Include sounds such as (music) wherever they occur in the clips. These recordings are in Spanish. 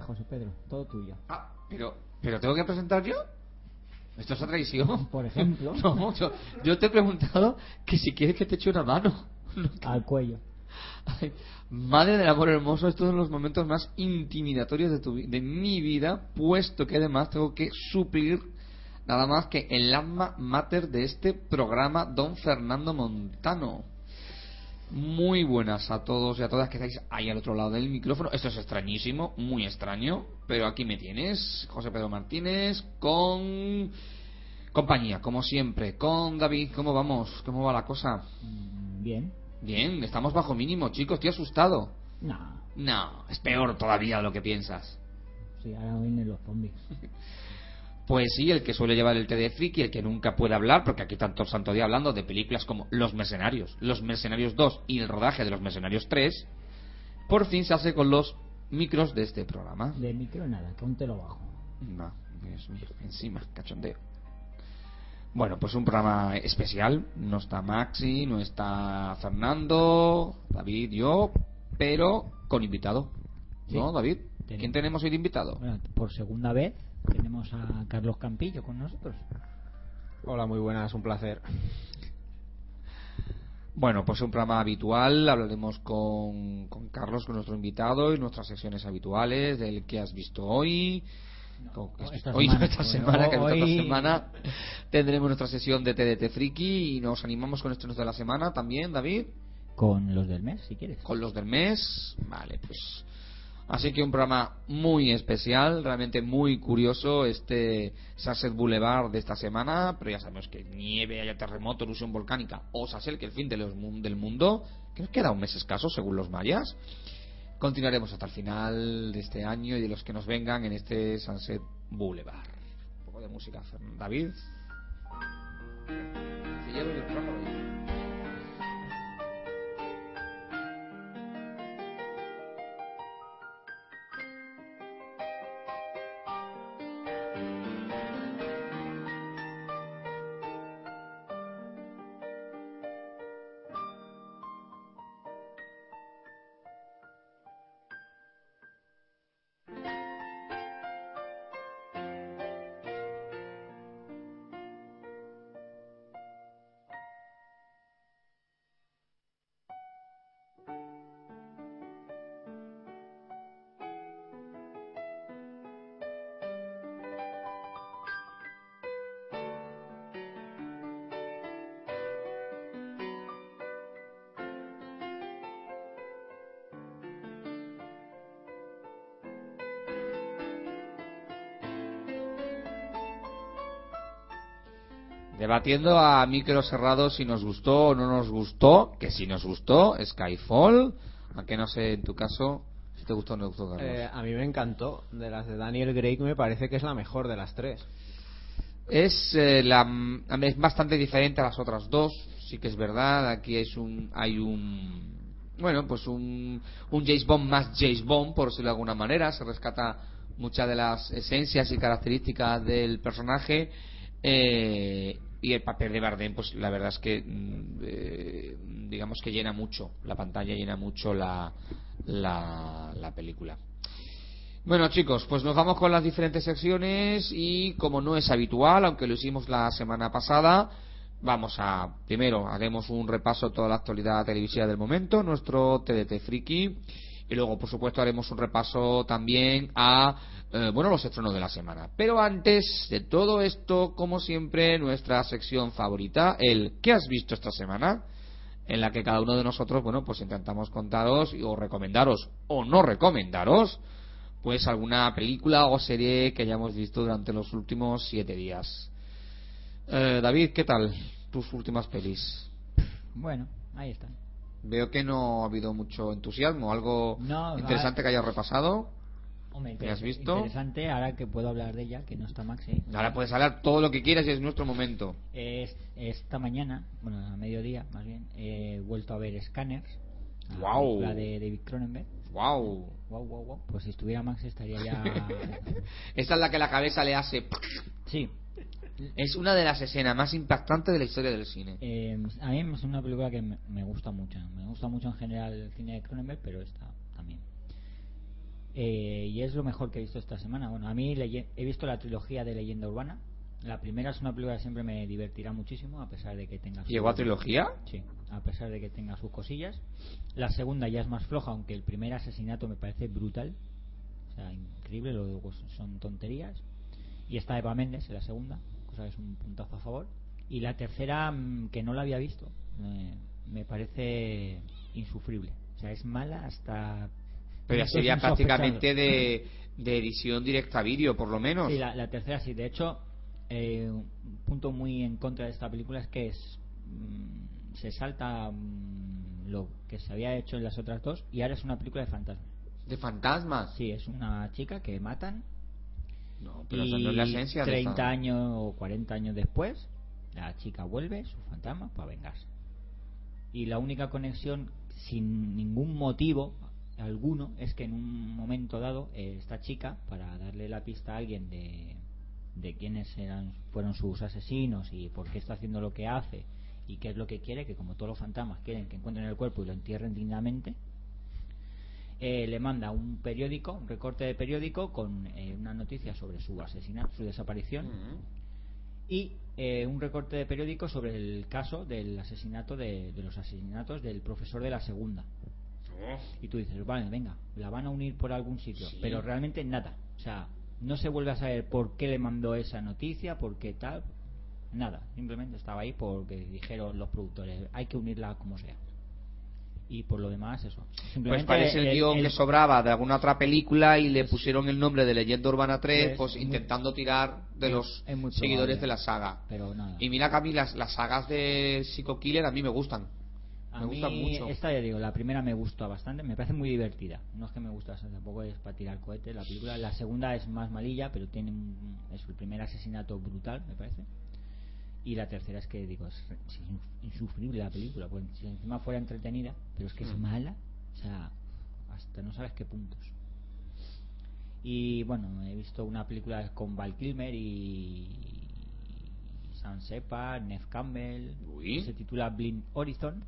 José Pedro, todo tuyo. Ah, pero, pero tengo que presentar yo. Esto es otra traición. Por ejemplo. (laughs) No, yo, yo te he preguntado que si quieres que te eche una mano. Al cuello. Ay, madre del amor hermoso, estos son los momentos más intimidatorios de, tu, de mi vida, puesto que además tengo que suplir nada más que el alma mater de este programa, don Fernando Montano. Muy buenas a todos y a todas que estáis ahí al otro lado del micrófono. Esto es extrañísimo, muy extraño, pero aquí me tienes, José Pedro Martínez, con compañía, como siempre, con David. ¿Cómo vamos? ¿Cómo va la cosa? Mm, Bien. Bien, estamos bajo mínimo, chicos. Estoy asustado. No. No, es peor todavía de lo que piensas. Sí, ahora vienen los zombies. (laughs) Pues sí, el que suele llevar el té de friki, el que nunca puede hablar, porque aquí tanto el santo día hablando de películas como Los Mercenarios, Los Mercenarios 2 y el rodaje de Los Mercenarios 3, por fin se hace con los micros de este programa. De micro nada, que aún te lo bajo. No, Dios mío, encima, cachondeo. Bueno, pues un programa especial. No está Maxi, no está Fernando, David, yo, pero con invitado. Sí. ¿No, David? ¿Quién tenemos hoy de invitado? Bueno, por segunda vez tenemos a Carlos Campillo con nosotros. Hola, muy buenas, un placer. Bueno, pues un programa habitual. Hablaremos con, con Carlos, con nuestro invitado, y nuestras secciones habituales del que has visto hoy. Con- esta visto hoy, semana. (laughs) esta semana, que esta hoy- semana tendremos nuestra sesión de TDT Friki y nos animamos con estrenos de la semana también, David. Con los del mes, si quieres. con los del mes. Vale, pues. Así que un programa muy especial, realmente muy curioso, este Sunset Boulevard de esta semana. Pero ya sabemos que nieve, haya terremoto, erupción volcánica o Sassel, que el fin de los del mundo, que nos queda un mes escaso según los mayas. Continuaremos hasta el final de este año y de los que nos vengan en este Sunset Boulevard. Un poco de música, David. Debatiendo a micros cerrados si nos gustó o no nos gustó, que si nos gustó, Skyfall, aunque no sé en tu caso si te gustó o no te gustó, Carlos. Eh, a mí me encantó. De las de Daniel Craig me parece que es la mejor de las tres. Es, eh, la, es bastante diferente a las otras dos, sí que es verdad, aquí es un, hay un, bueno, pues un, un James Bond más James Bond, por decirlo de alguna manera, se rescata muchas de las esencias y características del personaje, eh, y el papel de Bardem, pues la verdad es que, mm, eh, digamos que llena mucho, la pantalla llena mucho la, la, la película. Bueno chicos, pues nos vamos con las diferentes secciones y como no es habitual, aunque lo hicimos la semana pasada, vamos a, primero haremos un repaso de toda la actualidad televisiva del momento, nuestro TDT Friki, y luego por supuesto haremos un repaso también a, eh, bueno, los estrenos de la semana. Pero antes de todo esto, como siempre, nuestra sección favorita, el ¿qué has visto esta semana? en la que cada uno de nosotros, bueno, pues intentamos contaros o recomendaros o no recomendaros, pues alguna película o serie que hayamos visto durante los últimos siete días. Eh, David, ¿qué tal tus últimas pelis? Bueno, ahí están. Veo que no ha habido mucho entusiasmo, algo No, interesante ah, que hayas repasado. Hombre, ¿Te has visto? Interesante, ahora que puedo hablar de ella, que no está Maxi. Ahora puedes hablar todo lo que quieras y es nuestro momento. Es- esta mañana, bueno, a mediodía más bien, he vuelto a ver Scanners. la Guau. película de David Cronenberg. ¡Wow! Wow, wow, wow. Pues si estuviera Max estaría ya. (laughs) Esta es la que la cabeza le hace. sí. Es una de las escenas más impactantes de la historia del cine. Eh, a mí es una película que me, me gusta mucho. Me gusta mucho en general el cine de Cronenberg, pero esta también. Eh, y es lo mejor que he visto esta semana. Bueno, a mí he visto la trilogía de Leyenda Urbana. La primera es una película que siempre me divertirá muchísimo, a pesar de que tenga. ¿Llegó a trilogía? Sí, a pesar de que tenga sus cosillas. La segunda ya es más floja, aunque el primer asesinato me parece brutal. O sea, increíble, lo son tonterías. Y está Eva Méndez en la segunda, es un puntazo a favor. Y la tercera, mm, que no la había visto, eh, me parece insufrible. O sea, es mala hasta. Pero ya sería prácticamente de, de edición directa a vídeo, por lo menos. Sí, la, la tercera sí. De hecho, eh, un punto muy en contra de esta película es que es, mm, se salta mm, lo que se había hecho en las otras dos y ahora es una película de fantasmas. ¿De fantasmas? Sí, es una chica que matan No, pero y es la esencia de 30 esta- años o 40 años después la chica vuelve, su fantasma, para vengarse. Y la única conexión, sin ningún motivo alguno, es que en un momento dado eh, esta chica, para darle la pista a alguien de, de quiénes eran, fueron sus asesinos y por qué está haciendo lo que hace y qué es lo que quiere, que como todos los fantasmas quieren que encuentren el cuerpo y lo entierren dignamente, eh, le manda un periódico, un recorte de periódico con eh, una noticia sobre su asesinato, su desaparición y eh, un recorte de periódico sobre el caso del asesinato de, de los asesinatos del profesor de la segunda. Y tú dices, vale, venga, la van a unir por algún sitio, Sí. pero realmente nada. O sea, no se vuelve a saber por qué le mandó esa noticia, por qué tal, nada. Simplemente estaba ahí porque dijeron los productores, hay que unirla como sea. Y por lo demás, eso. Pues parece el, guion el- que sobraba de alguna otra película y le pusieron el nombre de Leyenda Urbana 3, Es pues muy- intentando tirar de es- los es seguidores de la saga. Pero nada. Y mira que a mí las, las sagas de Psycho Killer a mí me gustan. A me mí gustan mucho. esta ya digo, la primera me gustó bastante, me parece muy divertida. No es que me gusta, tampoco es para tirar cohetes la película. La segunda es más malilla, pero tiene un, es el primer asesinato brutal, me parece. Y la tercera es que digo, es, es insufrible la película, porque si encima fuera entretenida, pero es que es Mm. mala, o sea, hasta no sabes qué puntos. Y bueno, he visto una película con Val Kilmer y, y Sam Shepard, Nev Campbell, Uy. que se titula Blind Horizon,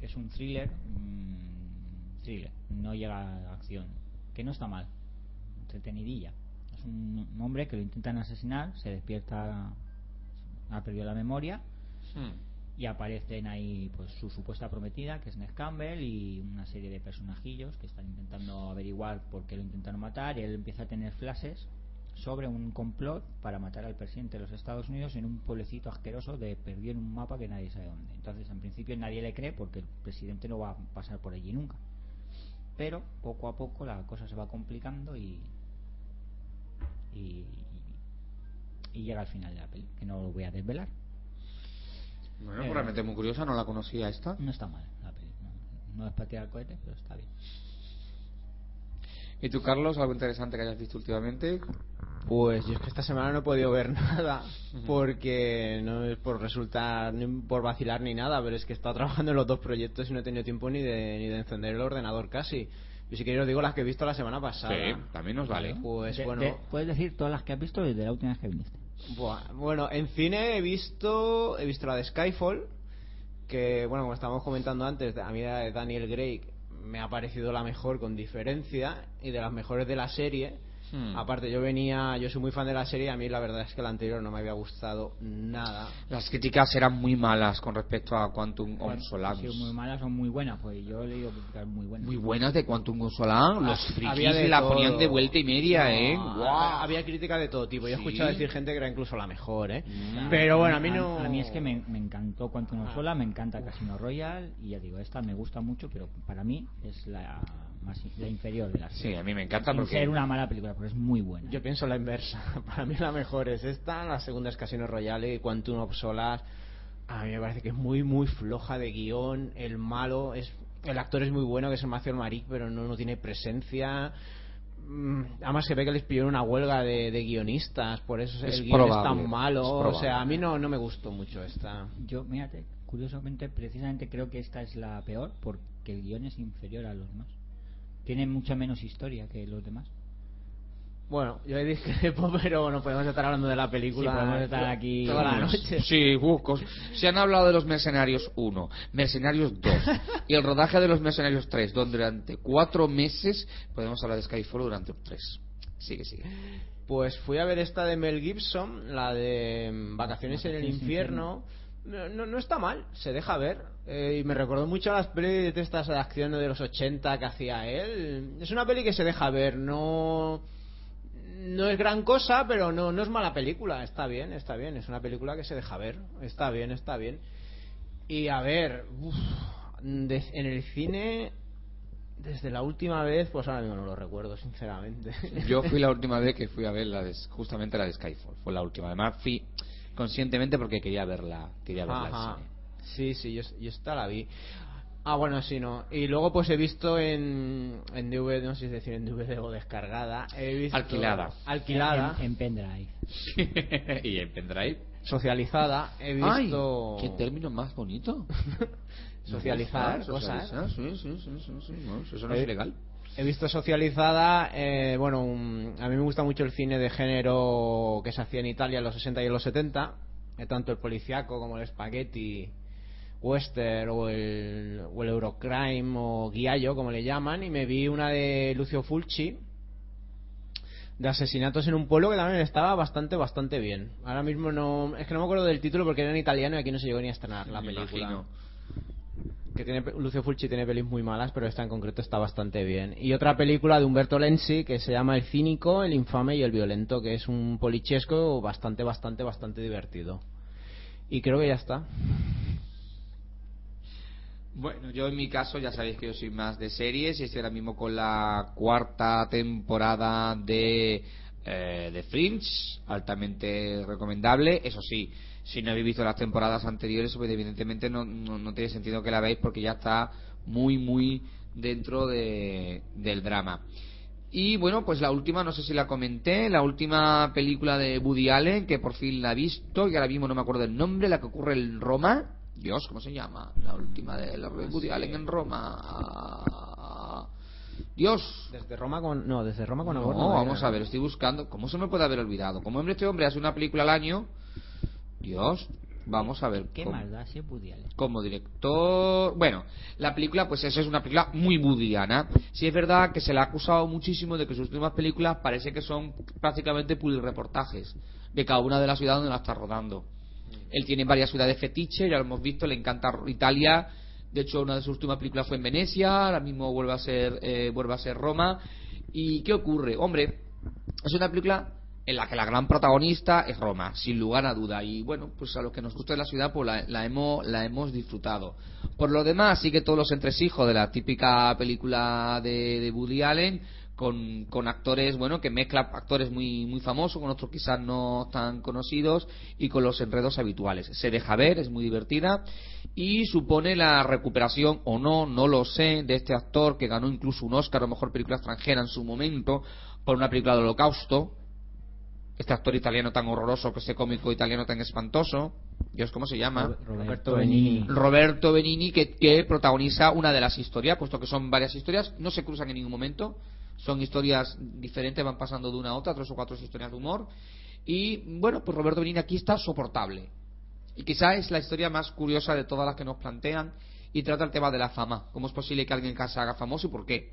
que es un thriller, mm, thriller, no llega a acción, que no está mal, entretenidilla. Es un hombre que lo intentan asesinar, se despierta, ha perdido la memoria. Hmm. y aparecen ahí pues su supuesta prometida que es Ned Campbell y una serie de personajillos que están intentando averiguar por qué lo intentaron matar. Y él empieza a tener flashes sobre un complot para matar al presidente de los Estados Unidos en un pueblecito asqueroso de perdido en un mapa que nadie sabe dónde. Entonces en principio nadie le cree porque el presidente no va a pasar por allí nunca. Pero poco a poco la cosa se va complicando y y, y llega al final de la peli que no lo voy a desvelar Bueno, Eh, realmente muy curiosa, no la conocía esta. no está mal la peli. No, no es para tirar cohetes, pero está bien. ¿Y tú, Carlos, algo interesante que hayas visto últimamente? Pues yo es que esta semana no he podido ver (laughs) nada porque no es por resultar ni por vacilar ni nada, pero es que he estado trabajando en los dos proyectos y no he tenido tiempo ni de, ni de encender el ordenador casi. Y si queréis os digo las que he visto la semana pasada. Sí, también nos vale. Pues De- bueno, de- puedes decir todas las que has visto desde la última vez que viniste. Bueno, en cine he visto he visto la de Skyfall, que bueno, como estábamos comentando antes, a mí la de Daniel Craig me ha parecido la mejor con diferencia y de las mejores de la serie. Hmm. Aparte, yo venía, yo soy muy fan de la serie y a mí la verdad es que la anterior no me había gustado nada. Las críticas eran muy malas con respecto a Quantum of Solace. Son muy malas o muy buenas, pues yo he leído críticas muy buenas. Muy buenas de Quantum of Solace. Los Ah, frikis la todo. ponían de vuelta y media, No, ¿eh? Guau. Había críticas de todo tipo. Yo he Sí. escuchado decir gente que era incluso la mejor, ¿eh? Mm. Pero bueno, a mí no. A, mí es que me, me encantó Quantum of Sola, me encanta Casino Royale y ya digo, esta me gusta mucho, pero para mí es la más la inferior de las Sí, a mí me encanta Sin porque... ser una mala película, porque es muy buena. Yo pienso la inversa. (laughs) Para mí la mejor es esta, la segunda es Casino Royale y Quantum of Solace. A mí me parece que es muy, muy floja de guion. El malo es. El actor es muy bueno, que es el Matthew Maric, pero no, no tiene presencia. Mm, Además se ve que les pidieron una huelga de, de guionistas, por eso Es el guion es tan malo. es O sea, a mí no, no me gustó mucho esta. Yo, mírate, curiosamente, precisamente creo que esta es la peor porque el guion es inferior a los demás. Tiene mucha menos historia que los demás. Bueno, yo he discrepo, pero no podemos estar hablando de la película. Sí, podemos estar aquí toda la noche. Sí, bucos. Se han hablado de los Mercenarios 1, Mercenarios 2 (laughs) y el rodaje de los Mercenarios 3, donde durante cuatro meses podemos hablar de Skyfall durante tres. Sigue, sigue. Pues fui a ver esta de Mel Gibson, la de Vacaciones en el infierno. No, no, no está mal, se deja ver. Eh, y me recordó mucho a las pelis de estas de acción de los 80 que hacía él. Es una peli que se deja ver, no. No es gran cosa, pero no, no es mala película. Está bien, está bien. Es una película que se deja ver. Está bien, está bien. Y a ver, uf, de- en el cine, desde la última vez, pues ahora mismo no lo recuerdo, sinceramente. Yo fui la (laughs) última vez que fui a ver la de, justamente la de Skyfall. Fue la última. Además fui conscientemente porque quería verla, quería verla al Ajá. cine. Sí, sí, yo, yo esta la vi. Ah, bueno, sí, no. Y luego pues he visto en, en DVD, no sé si es decir en DVD o descargada. He visto, Alquilada. Alquilada. En, en pendrive. (laughs) y en pendrive. Socializada. He visto... ¡Ay! ¡Qué término más bonito! (laughs) Socializar cosas. socializar, sí, sí, sí, sí, sí, no, eso no es ilegal. He visto socializada, eh, bueno, un- a mí me gusta mucho el cine de género que se hacía en Italia en los 60 y en los 70, eh, tanto el policiaco como el spaghetti western o el, o el eurocrime o guiallo, como le llaman, y me vi una de Lucio Fulci de asesinatos en un pueblo que también estaba bastante, bastante bien. Ahora mismo no, es que no me acuerdo del título porque era en italiano y aquí no se llegó ni a estrenar la Me película imagino. Que tiene Lucio Fulci tiene pelis muy malas, pero esta en concreto está bastante bien. Y otra película de Humberto Lenzi que se llama El cínico, el infame y el violento, que es un polichesco bastante, bastante, bastante divertido. Y creo que ya está. Bueno, yo en mi caso ya sabéis que yo soy más de series y estoy ahora mismo con la cuarta temporada de, eh, de Fringe, altamente recomendable. Eso sí, si no habéis visto las temporadas anteriores, pues evidentemente no, no, no tiene sentido que la veáis porque ya está muy, muy dentro de, del drama. Y bueno, pues la última, no sé si la comenté, la última película de Woody Allen, que por fin la he visto, y ahora mismo no me acuerdo el nombre, la que ocurre en Roma. Dios, ¿cómo se llama? La última de la de Woody Allen en Roma. Ah, Dios. Desde Roma con no, desde Roma con No, amor. no vamos era. a ver, estoy buscando. ¿Cómo se me puede haber olvidado? Como hombre, este hombre hace una película al año. Dios, vamos a ver. ¿Qué cómo- más da si como director. Bueno, la película, pues eso es una película muy budiana. Sí es verdad que se le ha acusado muchísimo de que sus últimas películas parece que son prácticamente reportajes de cada una de las ciudades donde la está rodando. Él tiene varias ciudades fetiche, ya lo hemos visto, le encanta Italia. De hecho, una de sus últimas películas fue en Venecia, ahora mismo vuelve a ser, eh, vuelve a ser Roma. ¿Y qué ocurre? Hombre, es una película en la que la gran protagonista es Roma, sin lugar a duda. Y bueno, pues a los que nos gusta la ciudad, pues la, la hemos, la hemos disfrutado. Por lo demás, sigue todos los entresijos de la típica película de, de Woody Allen, con, con actores, bueno, que mezcla actores muy, muy famosos con otros quizás no tan conocidos y con los enredos habituales. Se deja ver, es muy divertida y supone la recuperación o no, no lo sé, de este actor que ganó incluso un Oscar a mejor película extranjera en su momento por una película del Holocausto. Este actor italiano tan horroroso, que este cómico italiano tan espantoso. Dios, ¿cómo se llama? Roberto Benigni. Roberto Benini que, que protagoniza una de las historias, puesto que son varias historias, no se cruzan en ningún momento, son historias diferentes, van pasando de una a otra, tres o cuatro historias de humor. Y bueno, pues Roberto Benini aquí está soportable. Y quizá es la historia más curiosa de todas las que nos plantean y trata el tema de la fama. ¿Cómo es posible que alguien se haga famoso y por qué?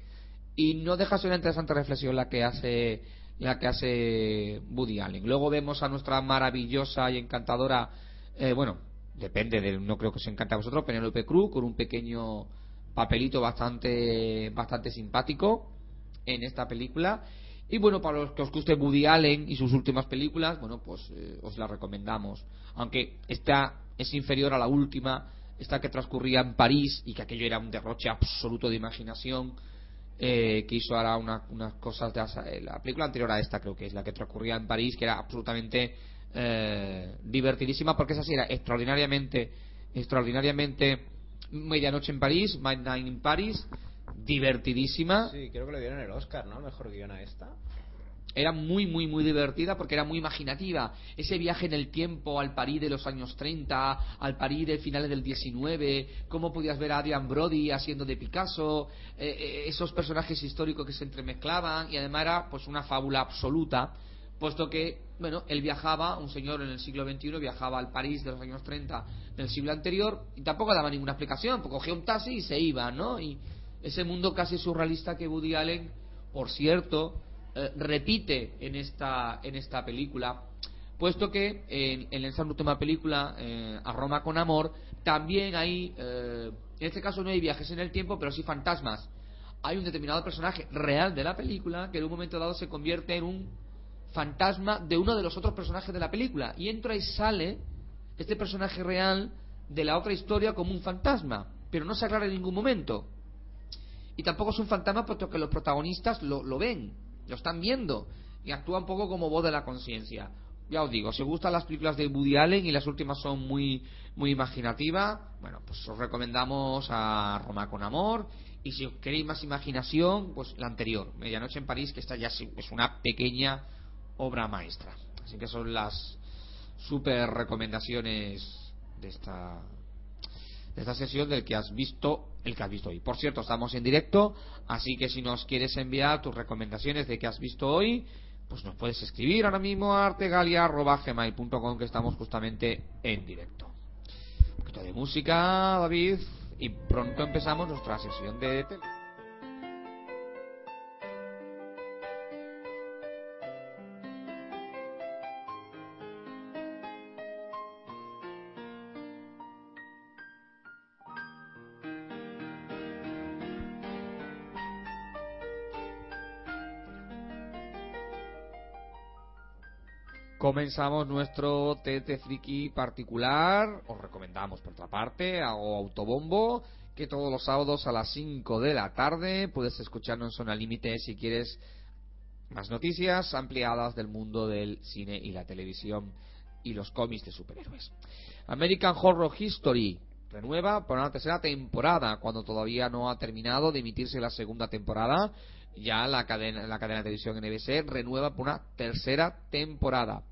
Y no deja de ser una interesante reflexión la que hace la que hace Woody Allen. Luego vemos a nuestra maravillosa y encantadora, eh, bueno, depende de, no creo que os encante a vosotros, Penélope Cruz, con un pequeño papelito bastante, bastante simpático en esta película. Y bueno, para los que os guste Woody Allen y sus últimas películas, bueno, pues eh, os la recomendamos. Aunque esta es inferior a la última, esta que transcurría en París y que aquello era un derroche absoluto de imaginación, eh, que hizo ahora una- unas cosas de eh, la película anterior a esta creo que es la que transcurría en París, que era absolutamente eh, divertidísima porque esa sí era extraordinariamente, extraordinariamente Medianoche en París, Midnight in Paris, divertidísima. Sí, creo que le dieron el Oscar, ¿no? Mejor guion a esta. Era muy, muy, muy divertida porque era muy imaginativa. Ese viaje en el tiempo al París de los años 30, al París de finales del 19, cómo podías ver a Adrian Brody haciendo de Picasso, eh, eh, esos personajes históricos que se entremezclaban y además era pues una fábula absoluta, puesto que, bueno, él viajaba, un señor en el siglo XXI viajaba al París de los años 30 del siglo anterior y tampoco daba ninguna explicación, porque cogía un taxi y se iba, ¿no? Y ese mundo casi surrealista que Woody Allen, por cierto, eh, repite en esta, en esta película, puesto que en, en esa última película, eh, A Roma con Amor, también hay, eh, en este caso no hay viajes en el tiempo, pero sí fantasmas. Hay un determinado personaje real de la película que en un momento dado se convierte en un fantasma de uno de los otros personajes de la película y entra y sale este personaje real de la otra historia como un fantasma, pero no se aclara en ningún momento. Y tampoco es un fantasma puesto que los protagonistas lo, lo ven lo están viendo y actúa un poco como voz de la conciencia. Ya os digo, si os gustan las películas de Woody Allen y las últimas son muy, muy imaginativas, bueno, pues os recomendamos a Roma con Amor. Y si os queréis más imaginación, pues la anterior, Medianoche en París, que esta ya es una pequeña obra maestra. Así que son las super recomendaciones de esta de esta sesión del que has visto el que has visto hoy. Por cierto, estamos en directo, así que si nos quieres enviar tus recomendaciones de que has visto hoy, pues nos puedes escribir ahora mismo a artegalia.gmail.com que estamos justamente en directo. Un poquito de música, David, y pronto empezamos nuestra sesión de tele. Comenzamos nuestro TT Friki particular. Os recomendamos, por otra parte, hago autobombo, que todos los sábados a las 5 de la tarde puedes escucharnos en Zona Límite si quieres más noticias ampliadas del mundo del cine y la televisión y los cómics de superhéroes. American Horror History renueva por una tercera temporada, cuando todavía no ha terminado de emitirse la segunda temporada. Ya la cadena, la cadena de televisión NBC renueva por una tercera temporada.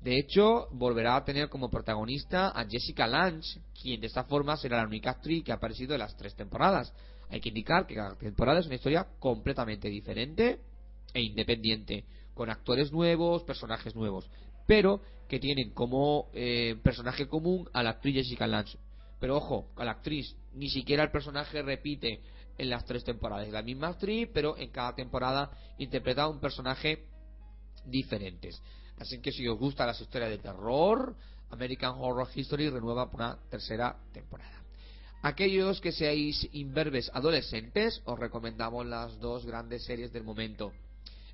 De hecho, volverá a tener como protagonista a Jessica Lange, quien de esta forma será la única actriz que ha aparecido en las tres temporadas. Hay que indicar que cada temporada es una historia completamente diferente e independiente, con actores nuevos, personajes nuevos, pero que tienen como eh, personaje común a la actriz Jessica Lange. Pero ojo, a la actriz, ni siquiera el personaje repite en las tres temporadas. Es la misma actriz, pero en cada temporada interpreta un personaje diferente. Así que si os gustan las historias de terror, American Horror History renueva por una tercera temporada. Aquellos que seáis inverbes adolescentes, os recomendamos las dos grandes series del momento.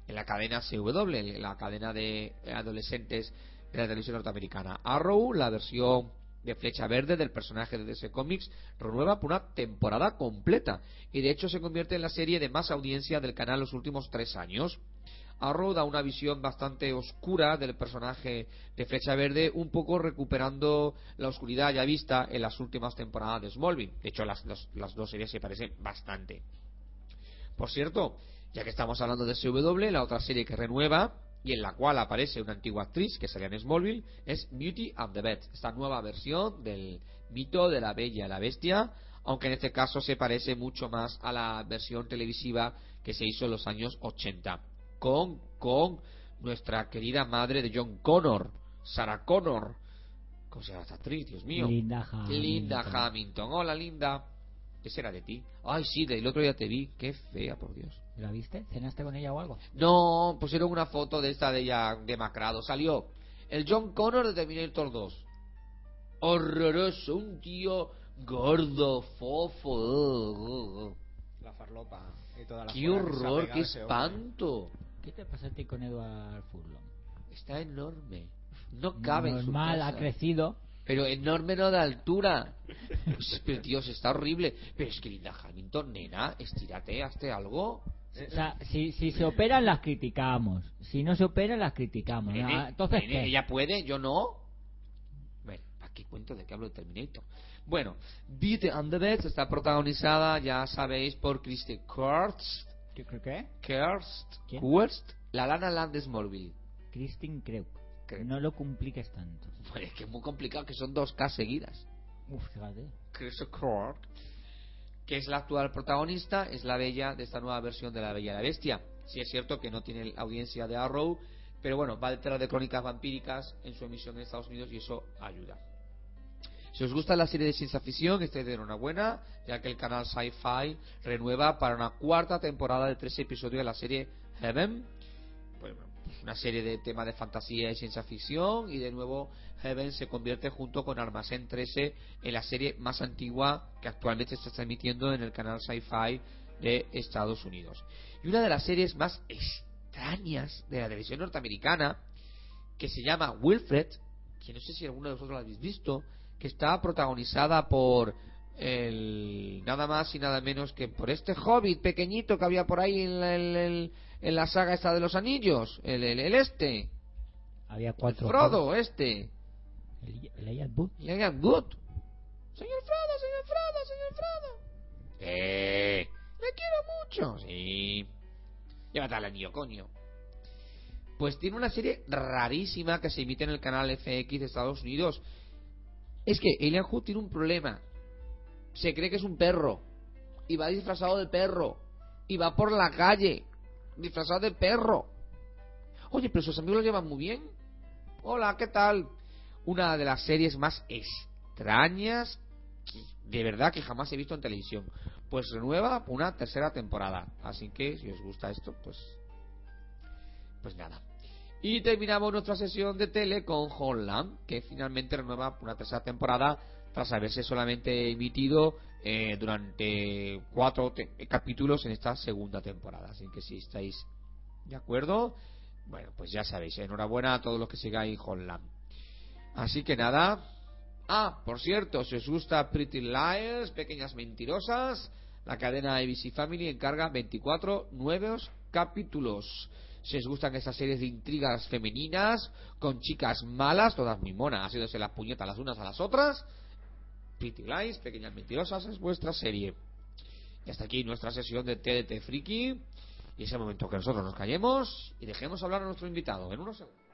En la cadena CW, la cadena de adolescentes de la televisión norteamericana. Arrow, la versión de Flecha Verde del personaje de DC Comics, renueva por una temporada completa. Y de hecho se convierte en la serie de más audiencia del canal los últimos tres años. Arrow da una visión bastante oscura del personaje de Flecha Verde, un poco recuperando la oscuridad ya vista en las últimas temporadas de Smallville. De hecho, las, dos series se parecen bastante. Por cierto, ya que estamos hablando de CW, la otra serie que renueva y en la cual aparece una antigua actriz que salía en Smallville es Beauty and the Beast, esta nueva versión del mito de la bella y la bestia, aunque en este caso se parece mucho más a la versión televisiva que se hizo en los años 80 con, con nuestra querida madre de John Connor, Sarah Connor. ¿Cómo se llama esta actriz? Dios mío. Linda Hamilton. Linda Hamilton. Hola, Linda. ¿Qué será de ti? Ay, sí, del otro día te vi. Qué fea, por Dios. ¿La viste? ¿Cenaste con ella o algo? No, pusieron una foto de esta de ella demacrado. Salió el John Connor de Terminator 2. Horroroso, un tío gordo, fofo. La farlopa. ¡Qué horror, qué espanto! ¿Qué te pasa a ti con Edward Furlong? Está enorme. No cabe en su ha crecido. Pero enorme no de altura. pero Dios, está horrible. Pero es que Linda Hamilton, nena, estírate, hazte algo. O sea, si, si se operan las criticamos. Si no se operan las criticamos. Entonces, Ella puede, yo no. Bueno, ¿para qué cuento de qué hablo de Terminator? Bueno, Beat and the Beds está protagonizada, ya sabéis, por Christy Kurtz ¿Qué? qué? Kirst, La Lana Land de Smallville. Christine Kreu. Kreu. No lo compliques tanto. Pues es que es muy complicado, que son dos K seguidas. Uf, fíjate. Que es la actual protagonista, es la bella de esta nueva versión de La Bella y la Bestia. Sí es cierto que no tiene la audiencia de Arrow, pero bueno, va detrás de crónicas vampíricas en su emisión en Estados Unidos y eso ayuda. Si os gusta la serie de ciencia ficción, estáis de enhorabuena, ya que el canal Sci-Fi renueva para una cuarta temporada de tres episodios de la serie Heaven. Pues, pues una serie de temas de fantasía y ciencia ficción y de nuevo Heaven se convierte junto con Almacén 13 en la serie más antigua que actualmente se está emitiendo en el canal Sci-Fi de Estados Unidos. Y una de las series más extrañas de la televisión norteamericana que se llama Wilfred, que no sé si alguno de vosotros lo habéis visto, que está protagonizada por el nada más y nada menos que por este hobbit pequeñito que había por ahí en la, en- la saga esta de los anillos, el, el- el este, Había el cuatro. Frodo este, El, el Elijah Wood. Good. Señor Frodo, señor Frodo, señor Frodo. Eh, le quiero mucho. Sí. Llévate al anillo, coño. Pues tiene una serie rarísima que se emite en el canal FX de Estados Unidos. Es que Elian Hood tiene un problema. Se cree que es un perro. Y va disfrazado de perro. Y va por la calle. Disfrazado de perro. Oye, pero sus amigos lo llevan muy bien. Hola, ¿qué tal? Una de las series más extrañas que- de verdad que jamás he visto en televisión. Pues renueva una tercera temporada. Así que si os gusta esto, pues pues nada. Y terminamos nuestra sesión de tele con Homeland, que finalmente renueva una tercera temporada tras haberse solamente emitido eh, durante cuatro capítulos en esta segunda temporada. Así que si estáis de acuerdo, bueno, pues ya sabéis, enhorabuena a todos los que sigáis Homeland. Así que nada. Ah, por cierto, si os gusta Pretty Liars, Pequeñas Mentirosas, la cadena ABC Family encarga 24 nuevos capítulos. Si os gustan estas series de intrigas femeninas, con chicas malas, todas muy monas, haciéndose las puñetas las unas a las otras, Pretty Lies, Pequeñas Mentirosas es vuestra serie. Y hasta aquí nuestra sesión de TDT Friki. Y es el momento que nosotros nos callemos y dejemos hablar a nuestro invitado. En unos segundos.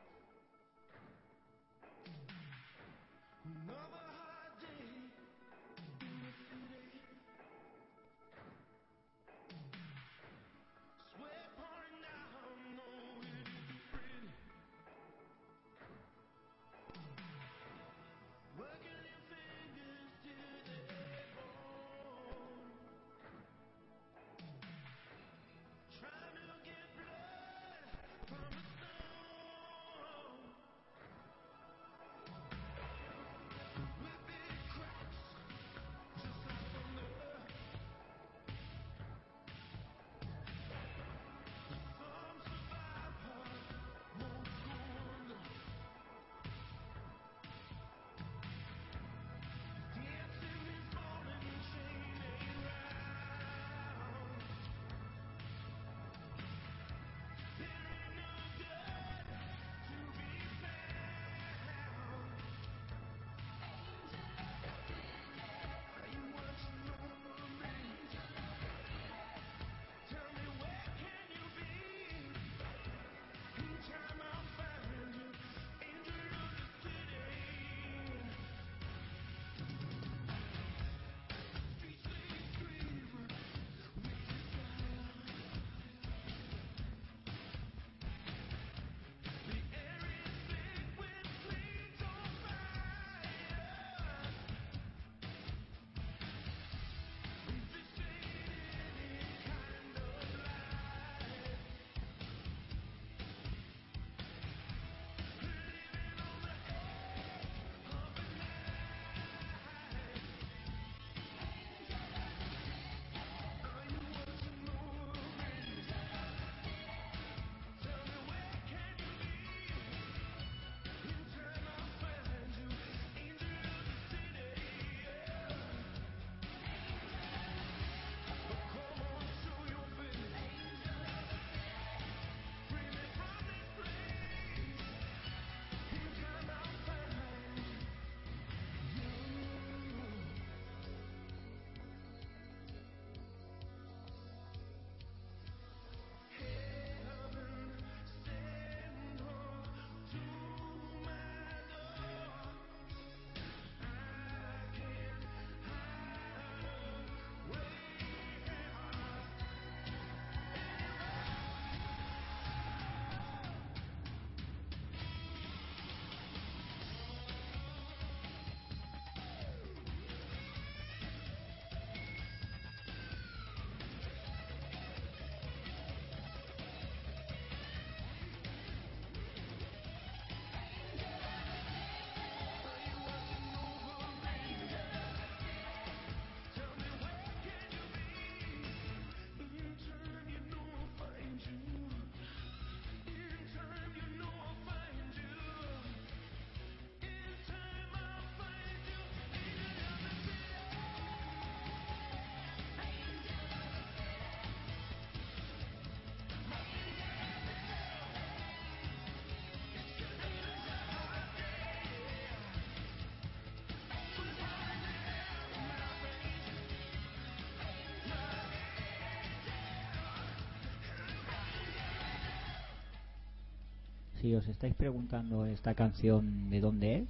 Si os estáis preguntando esta canción de dónde es,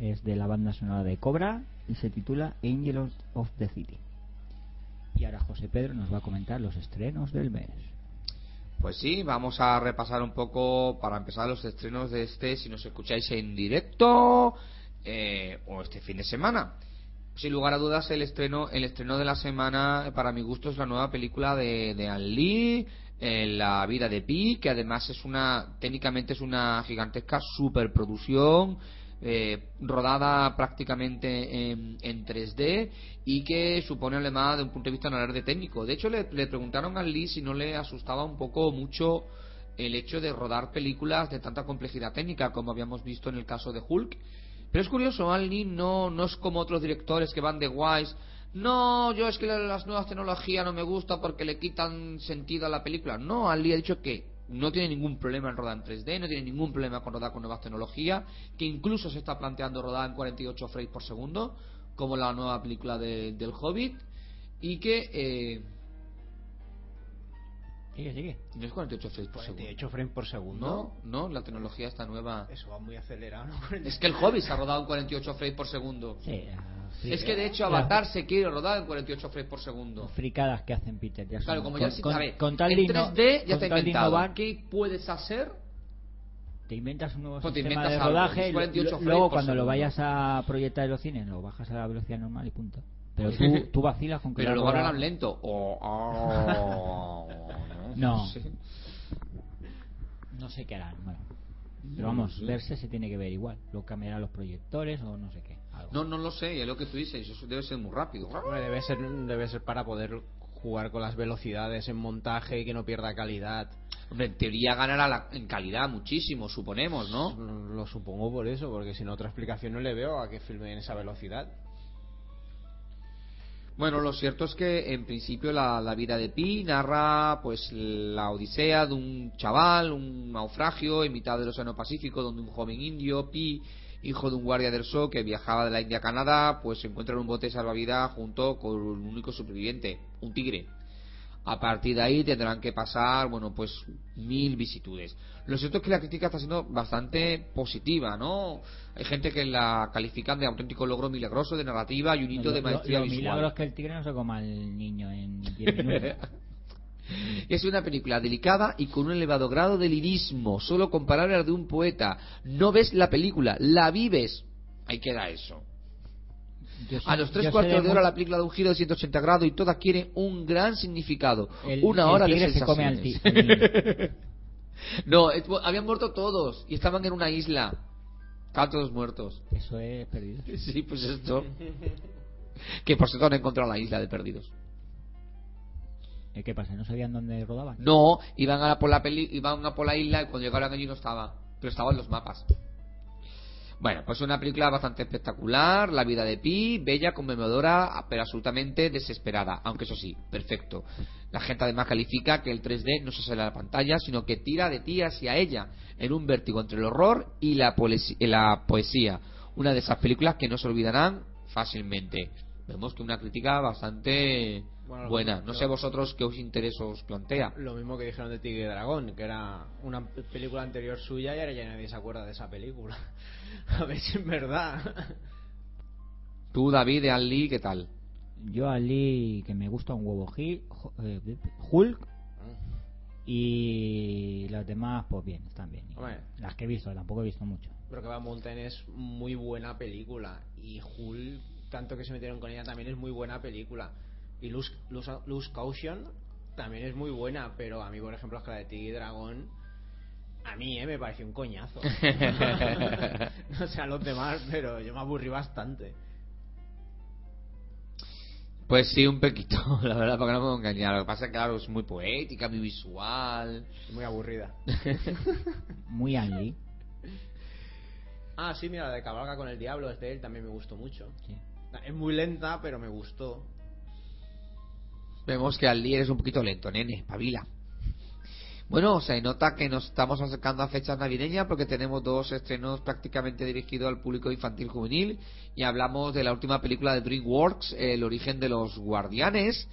es de la banda sonora de Cobra y se titula Angels of the City. Y ahora José Pedro nos va a comentar los estrenos del mes. Pues sí, vamos a repasar un poco para empezar los estrenos de este, si nos escucháis en directo eh, o este fin de semana. Sin lugar a dudas, el estreno, el estreno de la semana, para mi gusto, es la nueva película de, de An Lee, eh, La vida de Pi, que además es una, técnicamente es una gigantesca superproducción eh, rodada prácticamente en, en 3D y que supone además de un punto de vista no de técnico. De hecho, le, le preguntaron a Lee si no le asustaba un poco mucho el hecho de rodar películas de tanta complejidad técnica como habíamos visto en el caso de Hulk. Pero es curioso, Al Lee no, no es como otros directores que van de guays. No, yo es que las nuevas tecnologías no me gustan porque le quitan sentido a la película. No, Al Lee ha dicho que no tiene ningún problema en rodar en 3D, no tiene ningún problema con rodar con nuevas tecnologías, que incluso se está planteando rodar en 48 frames por segundo, como la nueva película de, del Hobbit, y que... Eh, Sigue, sigue. no es 48 frames por 48 segundo. frames por segundo. No, no, la tecnología está nueva. Eso va muy acelerado, ¿no? Es que el Hobbit se ha rodado en 48 frames por segundo. Sí, Es que de hecho Avatar se quiere rodar en 48 frames por segundo. fricadas que hacen Peter Jackson. Claro, como Con- ya con, con tal en de inno- 3D ya está inventado. innovar, ¿Qué puedes hacer? te inventas un nuevo Pues te sistema de rodaje y 48 lo- frames luego cuando lo vayas a proyectar en los cines lo bajas a la velocidad normal y punto. Pero tú, tú vacilas con que Pero lo hablan lento. O- oh, No. sé. (laughs) No sé qué harán, bueno. Pero vamos, verse se tiene que ver igual. Lo cambiarán los proyectores o no sé qué. No, no lo sé, es lo que tú dices, eso debe ser muy rápido. Debe ser, debe ser para poder jugar con las velocidades en montaje y que no pierda calidad. Hombre, en teoría ganará la- en calidad muchísimo, suponemos, ¿no? Lo supongo por eso, porque si no otra explicación no le veo a que filme en esa velocidad. Bueno, lo cierto es que en principio la, la vida de Pi narra pues la odisea de un chaval, un naufragio en mitad del Océano Pacífico donde un joven indio, Pi, hijo de un guardia del show que viajaba de la India a Canadá, pues se encuentra en un bote salvavidas junto con un único superviviente, un tigre. A partir de ahí tendrán que pasar, bueno, pues mil vicitudes. Lo cierto es que la crítica está siendo bastante positiva, ¿no? Hay gente que la califican de auténtico logro milagroso de narrativa y un hito de lo- maestría lo visual. milagro es que el tigre no se coma al niño en 10 minutos. (laughs) Es una película delicada y con un elevado grado de lirismo, solo comparable a la de un poeta. No ves la película, la vives. Ahí queda eso. Sé- A los tres cuartos de hora la película da un giro de 180 grados y toda quiere un gran significado. el- una el hora de tigre se come al sensaciones. (laughs) No, es- habían muerto todos y estaban en una isla. Estaban todos muertos. Eso es perdido. (laughs) Sí, pues esto. Que por cierto han encontrado la isla de perdidos. ¿Eh, ¿Qué pasa? ¿No sabían dónde rodaban? No, iban a por la peli, iban a por la isla y cuando llegaron allí no estaba, pero estaba en los mapas. Bueno, pues una película bastante espectacular, La vida de Pi, bella, conmovedora, pero absolutamente desesperada, aunque eso sí, perfecto. La gente además califica que el 3D no se sale a la pantalla, sino que tira de ti hacia ella, en un vértigo entre el horror y la, la poesía. Una de esas películas que no se olvidarán fácilmente. Vemos que una crítica bastante Bueno, buena. No sé vosotros qué os interesa os plantea. Lo mismo que dijeron de Tigre y Dragón, que era una película anterior suya y ahora ya nadie se acuerda de esa película. (laughs) A ver si es verdad. Tú, David, de Al Lee, ¿qué tal? Yo a Lee, que me gusta un huevo, eh, Hulk y las demás, pues bien, están bien. Hombre. Las que he visto, tampoco he visto mucho. Pero que Van Mountain es muy buena película. Y Hulk, tanto que se metieron con ella, también es muy buena película. Y Luz, Luz, Luz Caution también es muy buena. Pero a mí, por ejemplo, es que la de Tigre y Dragón, a mí eh, me pareció un coñazo. no sé a los demás, pero yo me aburrí bastante. Pues sí, un poquito, (laughs) la verdad, para que no me puedo engañar. Lo que pasa es que, claro, es muy poética, muy visual. Muy aburrida. (laughs) Muy An Lee. Ah, sí, mira, la de Cabalga con el Diablo, es de él, también me gustó mucho. Sí. Es muy lenta, pero me gustó. Vemos que Al Lee eres un poquito lento, nene, pavila. Bueno, se nota que nos estamos acercando a fechas navideñas porque tenemos dos estrenos prácticamente dirigidos al público infantil juvenil y hablamos de la última película de DreamWorks, El origen de los guardianes,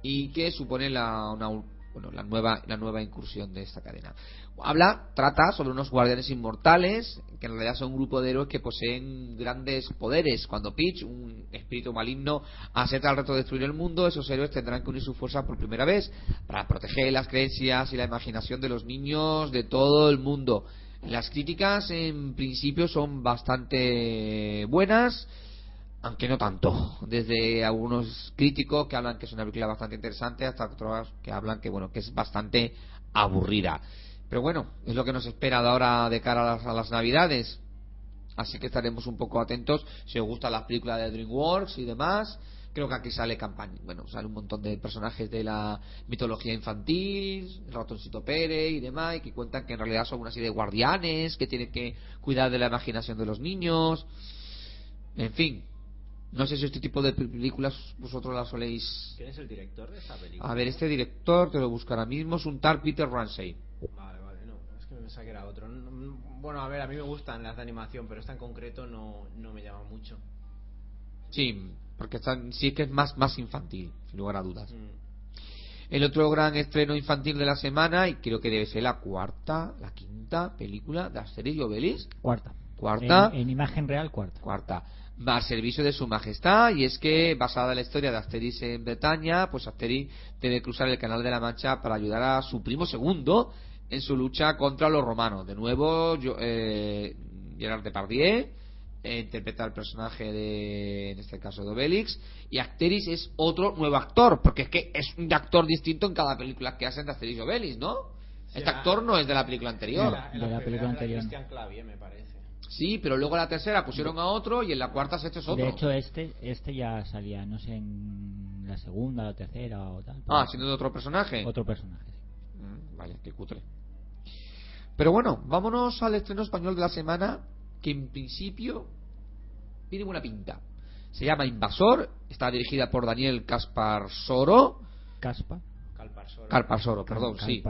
y que supone la- una, bueno, la nueva, la nueva incursión de esta cadena. Habla, trata sobre unos guardianes inmortales, que en realidad son un grupo de héroes que poseen grandes poderes. Cuando Peach, un espíritu maligno, acepta el reto de destruir el mundo, esos héroes tendrán que unir sus fuerzas por primera vez para proteger las creencias y la imaginación de los niños de todo el mundo. Las críticas en principio son bastante buenas aunque no tanto. Desde algunos críticos que hablan que es una película bastante interesante hasta otros que hablan que bueno que es bastante aburrida. Pero bueno, es lo que nos espera de ahora de cara a las, Navidades. Así que estaremos un poco atentos si os gustan las películas de DreamWorks y demás. Creo que aquí sale campaña, bueno, sale un montón de personajes de la mitología infantil, ratoncito Pérez y demás, y que cuentan que en realidad son una serie de guardianes que tienen que cuidar de la imaginación de los niños. En fin, no sé si este tipo de películas vosotros las soléis. ¿Quién es el director de esta película? A ver, este director, te lo busco ahora mismo, es un tal Peter Ramsey. Vale, vale, no, es que me pensaba que era otro. Bueno, a ver, a mí me gustan las de animación, pero esta en concreto no, no me llama mucho. Sí, porque sí que es más, más infantil, sin lugar a dudas. Mm. El otro gran estreno infantil de la semana, y creo que debe ser la cuarta, la quinta película de Asterix y Obelix. Cuarta. Cuarta. En, en imagen real, cuarta. Cuarta al servicio de su majestad y es que basada en la historia de Asterix en Bretaña pues Asterix debe cruzar el canal de la Mancha para ayudar a su primo segundo en su lucha contra los romanos. De nuevo yo, eh, Gerard Depardieu eh, interpreta el personaje de en este caso de Obelix y Asterix es otro nuevo actor porque es que es un actor distinto en cada película que hacen de Asterix y Obelix ¿no? este actor no es de la película anterior. De la, película anterior. Christian Clavier me parece Sí, pero luego la tercera pusieron a otro y en la cuarta se hecho otro. De hecho, este este ya salía, no sé, en la segunda, la tercera o tal. Ah, siendo de otro personaje. Otro personaje, mm, vale, qué cutre. Pero bueno, vámonos al estreno español de la semana, que en principio tiene buena pinta. Se llama Invasor, está dirigida por Daniel Caspar Soro. ¿Caspa? Calpar Soro, perdón, sí.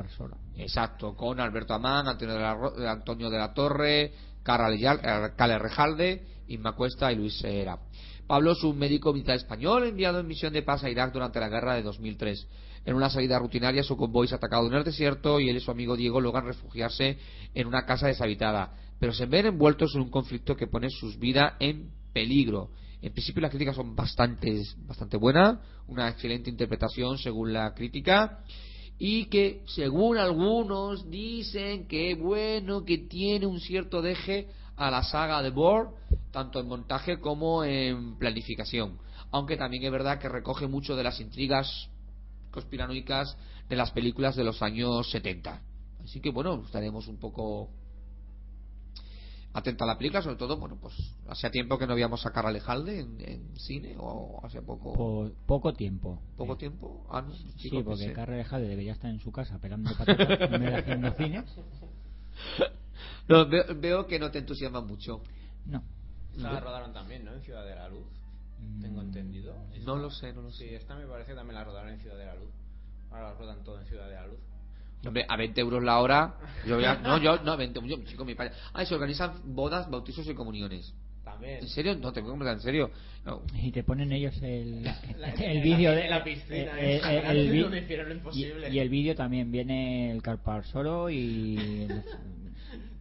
Exacto, con Alberto Amán, Antonio de la, Antonio de la Torre, Cale Rejalde, Inma Cuesta y Luis Era. Pablo es un médico militar español enviado en misión de paz a Irak durante la guerra de 2003. En una salida rutinaria, su convoy es atacado en el desierto y él y su amigo Diego logran refugiarse en una casa deshabitada, pero se ven envueltos en un conflicto que pone sus vidas en peligro. En principio las críticas son bastante, bastante buenas, una excelente interpretación según la crítica y que según algunos dicen que bueno que tiene un cierto deje a la saga de Bohr tanto en montaje como en planificación. Aunque también es verdad que recoge mucho de las intrigas conspiranoicas de las películas de los años 70 así que bueno estaremos un poco atenta a la película, sobre todo, bueno, pues hacía tiempo que no habíamos sacado a Alejalde en, cine o hace poco. poco tiempo. ¿Poco tiempo? Ah, sí, porque Carla Alejalde debería estar en su casa pegando patatas en haciendo cine. (laughs) No, veo, que no te entusiasma mucho. No. La rodaron también, ¿no? En Ciudad de la Luz. Tengo mm. entendido. No lo sé, no lo sé. Sí, esta me parece que también la rodaron en Ciudad de la Luz. Ahora la rodan todo en Ciudad de la Luz. Hombre, a 20 euros la hora. Yo ya, no, yo, no, 20 yo, chico, mi padre. Ah, se organizan bodas, bautizos y comuniones. También. ¿En serio? No, te puedo comprar en serio. Y te ponen ellos el, (laughs) el vídeo de. La piscina, eh, eh, el, el, y, y, el vídeo también viene el Carpar Soro y. (laughs)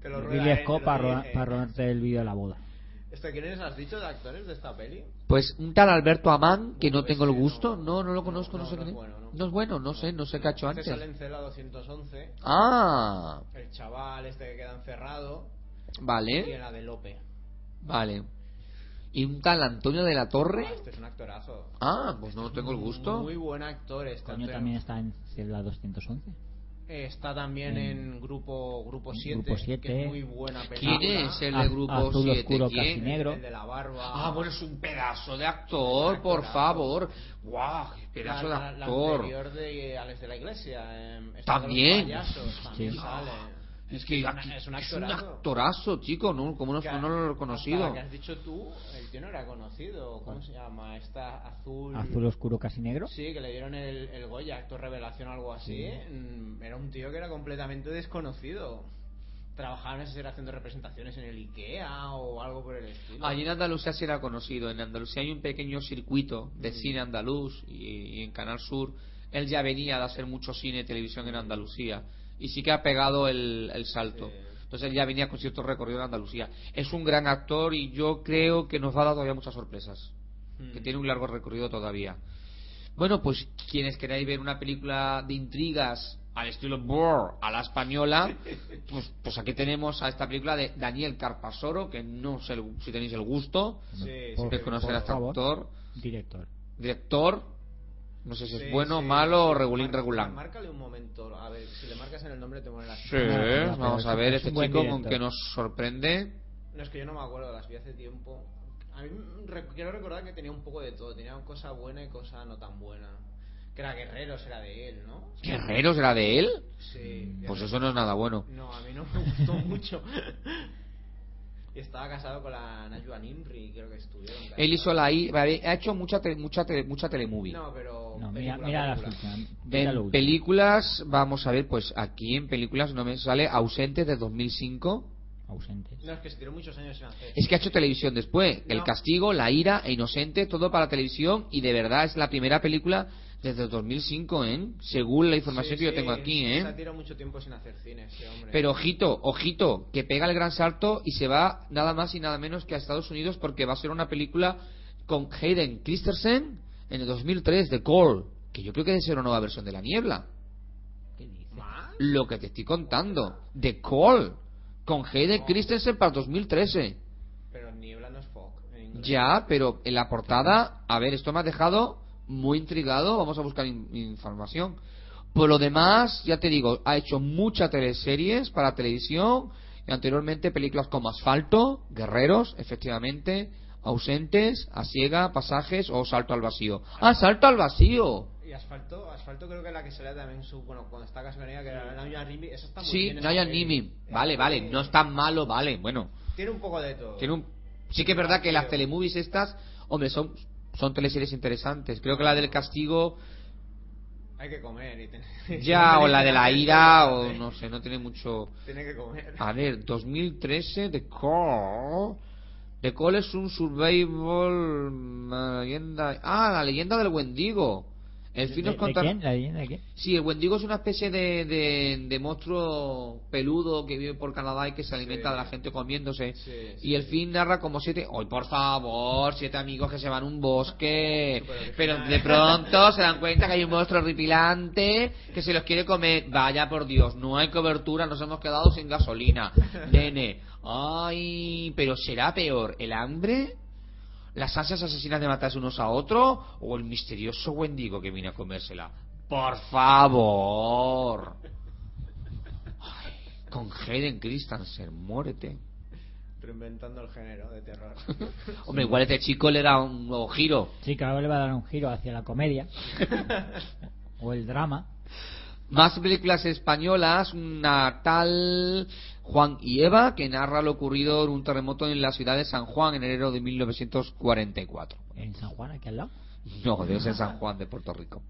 El, Billy Scott para, para rodarte el vídeo de la boda. ¿Esto quiénes has dicho de actores de esta peli? Pues un tal Alberto Amán, que no tengo el gusto, no, no lo conozco, no, sé qué. No es bueno, no sé, no sé qué ha hecho antes. Sale en Cela 211. Ah. El chaval este que queda encerrado. Vale. Y la de Lope. Vale. ¿Y un tal Antonio de la Torre? Ah, este es un actorazo. Ah, pues no tengo el gusto. Muy buen actor. Este Coño también está en Celda 211. Está también en, Grupo Grupo 7, que es muy buena película. ¿Quién es el de Grupo 7? Oscuro, casi negro. El de la barba. Ah, bueno, es un pedazo de actor, por favor. ¡Guau! pedazo de actor. La anterior de Alex de la Iglesia. Eh, también. también sale. Es que es, un actorazo, chico, ¿no? ¿Cómo no, no lo he reconocido? que has dicho tú, el tío no era conocido. ¿Cómo se llama? Esta azul. Azul oscuro casi negro. Sí, que le dieron el, el Goya, actor revelación o algo así. Mm, era un tío que era completamente desconocido. Trabajaba, en sé haciendo representaciones en el IKEA o algo por el estilo. Allí en Andalucía sí era conocido. En Andalucía hay un pequeño circuito de cine andaluz y, en Canal Sur él ya venía de hacer mucho cine y televisión en Andalucía y sí que ha pegado el, el salto. Sí. Entonces él ya venía con cierto recorrido en Andalucía. Es un gran actor y yo creo que nos va a dar todavía muchas sorpresas. Mm. Que tiene un largo recorrido todavía. Bueno, pues quienes queráis ver una película de intrigas al estilo Bohr a la española, (laughs) pues, pues aquí tenemos a esta película de Daniel Carpasoro, que no sé si tenéis el gusto Sí, conocer a este favor. actor. Director. Director, no sé si Sí, es bueno, sí. malo o regulín regulán. Márcale un momento. A ver, si le marcas en el nombre te pone la Sí, vamos a ver es este chico director. con que nos sorprende. No, es que yo no me acuerdo, las vi hace tiempo. A mí quiero recordar que tenía un poco de todo. Tenía cosa buena y cosa no tan buena. Que era Guerreros, era de él, ¿no? ¿Guerreros era de él? Sí. Pues eso no es nada bueno. No, a mí no me gustó (laughs) mucho. Estaba casado con la Najwa Nimri, creo que estuvieron. Él hizo la I, vale, ha hecho mucha te- mucha te- mucha telemovie. No, pero. No, mira, película, mira la película. mira lo En películas, vamos a ver, pues aquí en películas no me sale Ausente de 2005. Ausentes. No, es que se tiró muchos años sin hacer. Es que ha hecho televisión después. El No. castigo, La ira e Inocente, todo para televisión y de verdad es la primera película desde el 2005, ¿eh? Según la información Sí, que yo tengo aquí, ¿eh? Se ha tirado mucho tiempo sin hacer cine, ese hombre. Pero ojito, ojito, que pega el gran salto y se va nada más y nada menos que a Estados Unidos porque va a ser una película con Hayden Christensen en el 2003 de Call, que yo creo que debe ser una nueva versión de La Niebla. ¿Qué dice? ¿Más? Lo que te estoy contando, de Call, con Hayden Christensen para el 2013. Pero Niebla no es Fog. Ya, pero en la portada, a ver, esto me ha dejado muy intrigado, vamos a buscar in- información. Por lo demás, ya te digo, ha hecho muchas teleseries para televisión y anteriormente películas como Asfalto, Guerreros, efectivamente, Ausentes, A Ciega, Pasajes o Salto al Vacío. ¡Ah, Salto al Vacío! Y Asfalto, Asfalto creo que es la que sale también su, bueno, cuando está ella, que era Naya Rimi, está muy Sí, bien. esa Naya. Vale, vale, no es tan malo, vale, bueno. Tiene un poco de todo. Tiene un... Sí que es verdad que las telemovies estas, hombre, son, son teleseries interesantes. Creo que la del castigo Hay que comer y tener... (laughs) Ya, o la de la ira, o no sé, no tiene mucho. Tiene que comer. A ver, 2013, The Call. The Call es un survival. la leyenda. Ah, la leyenda del Wendigo. El fin ¿De, nos de conta- quién? ¿La leyenda de quién? Sí, el Wendigo es una especie de, de, de monstruo peludo que vive por Canadá y que se alimenta Sí. de la gente comiéndose. Sí, sí. Y el film narra como siete. ¡Ay, por favor! Siete amigos que se van a un bosque. Pero de pronto se dan cuenta que hay un monstruo horripilante que se los quiere comer. Vaya por Dios, no hay cobertura, nos hemos quedado sin gasolina. (laughs) Nene. ¡Ay! Pero será peor el hambre las ansias asesinas de matarse unos a otros o el misterioso Wendigo que viene a comérsela. Por favor. Ay, con Hayden Christensen, muérete. Reinventando el género de terror. (laughs) Hombre, igual este chico le da un nuevo giro. Sí, que ahora le va a dar un giro hacia la comedia. (laughs) o el drama. Más películas españolas, una tal Juan y Eva, que narra lo ocurrido en un terremoto en la ciudad de San Juan en enero de 1944. En San Juan, aquí al lado. No, debe ser San Juan de Puerto Rico.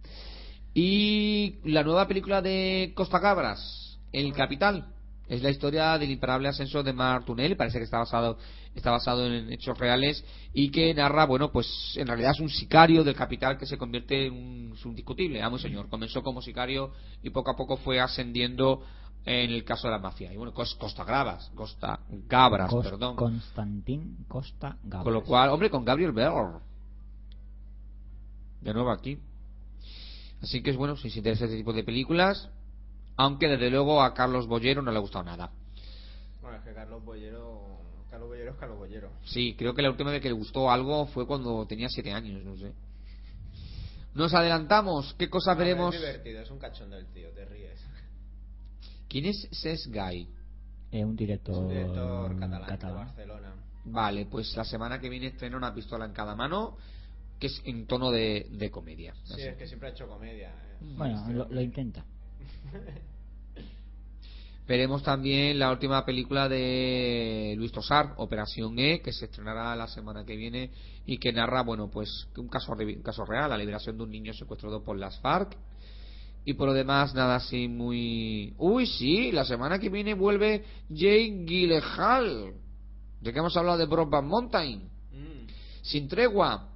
Y la nueva película de Costa Cabras, El Capital. Es la historia del imparable ascenso de Mark Tunel, parece que está basado, está basado en hechos reales y que narra, bueno, pues en realidad es un sicario del capital que se convierte en un, es un discutible, amo señor. Comenzó como sicario y poco a poco fue ascendiendo en el caso de la mafia. Y bueno, Cos- Costa Gabras, Costa Gabras, Cos- perdón. Constantín Costa Gabras. Con lo cual, hombre, con Gabriel Bell. De nuevo aquí. Así que es bueno, si os interesa este tipo de películas. Aunque desde luego a Carlos Bollero no le ha gustado nada. Bueno, es que Carlos Bollero... Carlos Bollero es Carlos Bollero. Sí, creo que la última vez que le gustó algo fue cuando tenía siete años, no sé. Nos adelantamos. ¿Qué cosas No, veremos? Es divertido, es un cachón del tío, te ríes. ¿Quién es Ses Guy? Es un Es director, un director catalán, catalán. de Barcelona. Vale, pues la semana que viene estrena una pistola en cada mano, que es en tono de, de comedia. Sí, Así. es que siempre ha hecho comedia. eh. Bueno, lo, intenta. (laughs) Veremos también la última película de Luis Tosar, Operación E, que se estrenará la semana que viene y que narra, bueno, pues un caso, un caso real, la liberación de un niño secuestrado por las FARC. Y por lo demás, nada así muy... Uy, sí, la semana que viene vuelve Jake Gyllenhaal, de que hemos hablado de Brokeback Mountain, Mm. sin tregua.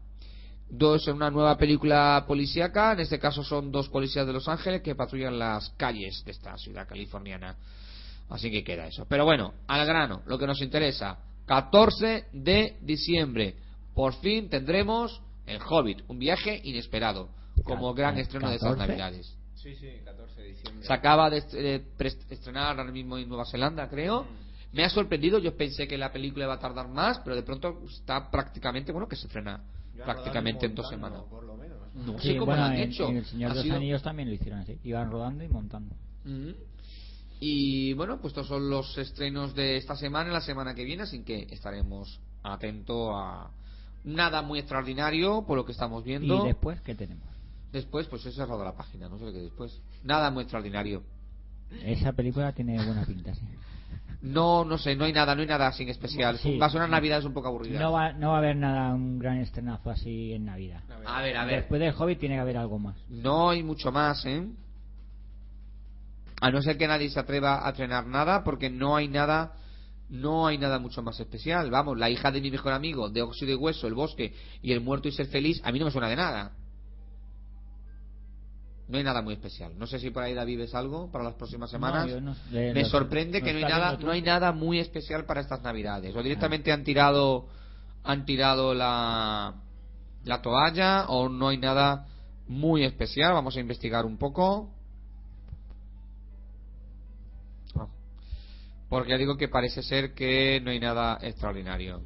Dos en una nueva película policíaca, en este caso son dos policías de Los Ángeles que patrullan las calles de esta ciudad californiana. Así que queda eso. Pero bueno, al grano, lo que nos interesa. 14 de diciembre. Por fin tendremos El Hobbit, un viaje inesperado, como gran estreno de estas 14. Navidades. Sí, sí, 14 de diciembre. Se acaba de eh, estrenar ahora mismo en Nueva Zelanda, creo. Me ha sorprendido, yo pensé que la película iba a tardar más, pero de pronto está prácticamente, bueno, que se frena Ya prácticamente en dos semanas. Por lo menos. No Sí, sé cómo bueno, lo han en, hecho. en El Señor Ha de los sido- Anillos también lo hicieron así. Iban rodando y montando. Ujú. Y bueno, pues estos son los estrenos de esta semana y la semana que viene, así que estaremos atentos a nada muy extraordinario por lo que estamos viendo. ¿Y después qué tenemos? Después, pues he cerrado la página, no sé qué después. Nada muy extraordinario. Esa película tiene buena pinta, sí. No, no sé, no hay nada, no hay nada sin especial. Sí. Va a ser una Navidad un poco aburrida. No va, no va a haber nada, un gran estrenazo así en Navidad. A ver, a ver. Después del Hobbit tiene que haber algo más. No hay mucho más, ¿eh? A no ser que nadie se atreva a estrenar nada, porque no hay nada, no hay nada mucho más especial. Vamos, la hija de mi mejor amigo, de óxido y hueso, el bosque y el muerto y ser feliz, a mí no me suena de nada. No hay nada muy especial. No sé si por ahí David ves algo para las próximas semanas. No, yo no- eh, me sorprende que no hay nada, no hay nada muy especial para estas navidades. O directamente Ah. han tirado, han tirado la, la toalla, o no hay nada muy especial. Vamos a investigar un poco. Ah. Porque ya digo que parece ser que no hay nada extraordinario.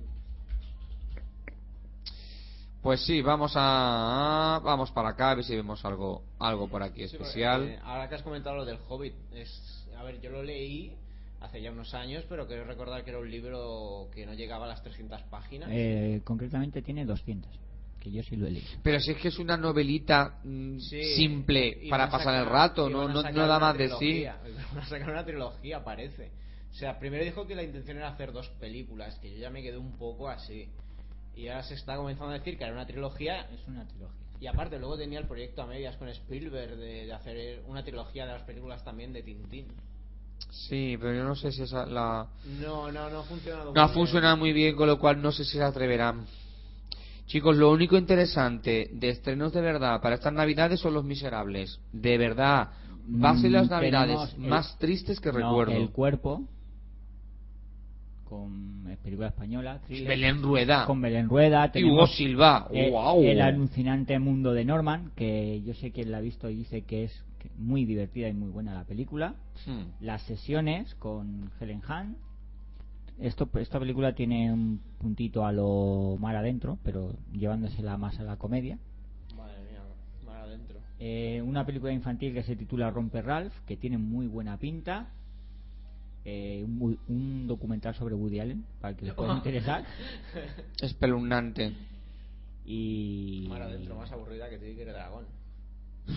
Pues sí, vamos a vamos para acá a ver si vemos algo algo por aquí Sí, porque, especial. eh, ahora que has comentado lo del Hobbit, es, a ver, yo lo leí hace ya unos años, pero quiero recordar que era un libro que no llegaba a las 300 páginas. Eh, concretamente tiene 200, que yo sí lo he leído. Pero si es que es una novelita mm, Sí, simple para pasar el rato, no, no, no da más de sí. Iban (laughs) a sacar una trilogía, parece. O sea, primero dijo que la intención era hacer dos películas, que yo ya me quedé un poco así. Y ahora se está comenzando a decir que era una trilogía. Es una trilogía. Y aparte, luego tenía el proyecto a medias con Spielberg de, de hacer una trilogía de las películas también de Tintín. Sí, pero yo no sé si esa la No, no, no ha funcionado no ha muy bien. funcionado muy bien, con lo cual no sé si se atreverán. Chicos, lo único interesante de estrenos de verdad para estas navidades son los miserables. De verdad. Va a ser las Mm, navidades tenemos el- más tristes que No, recuerdo. El cuerpo, con película española, thriller, Belén Rueda. con Belén Rueda. Y Hugo Silva. eh, ¡Wow! El alucinante mundo de Norman, que yo sé que la ha visto y dice que es muy divertida y muy buena la película. Hmm. Las sesiones con Helen Hunt. Esto, esta película tiene un puntito a lo mar adentro, pero llevándosela más a la comedia. Madre mía, adentro. Eh, una película infantil que se titula Romper Ralph, que tiene muy buena pinta. Eh, un, un documental sobre Woody Allen, para que les pueda interesar. (laughs) Espeluznante. Y. Adentro, más aburrida que Tigre Dragón. (laughs)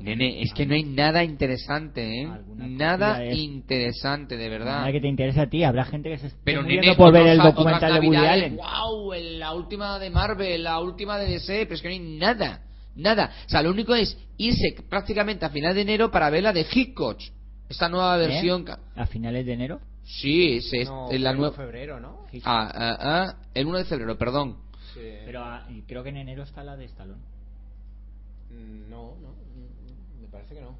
Nene, es que no hay nada interesante, ¿eh? Nada es- interesante, de verdad. Nada que te interese a ti, habrá gente que se esté Pero muriendo nene, por ver el documental de Woody Allen. ¡Wow! La última de Marvel, la última de DC, pero es que no hay nada. Nada. O sea, lo único es irse prácticamente a final de enero para ver la de Hitchcock. Esta nueva ¿Eh? versión. A finales de enero. Sí, es, es- No, es la en nueva. febrero, ¿no? Ah, ah, ah, el 1 de febrero, perdón. Sí. Pero ah, creo que en enero está la de Stallone. Mm, No, no, mm, me parece que no.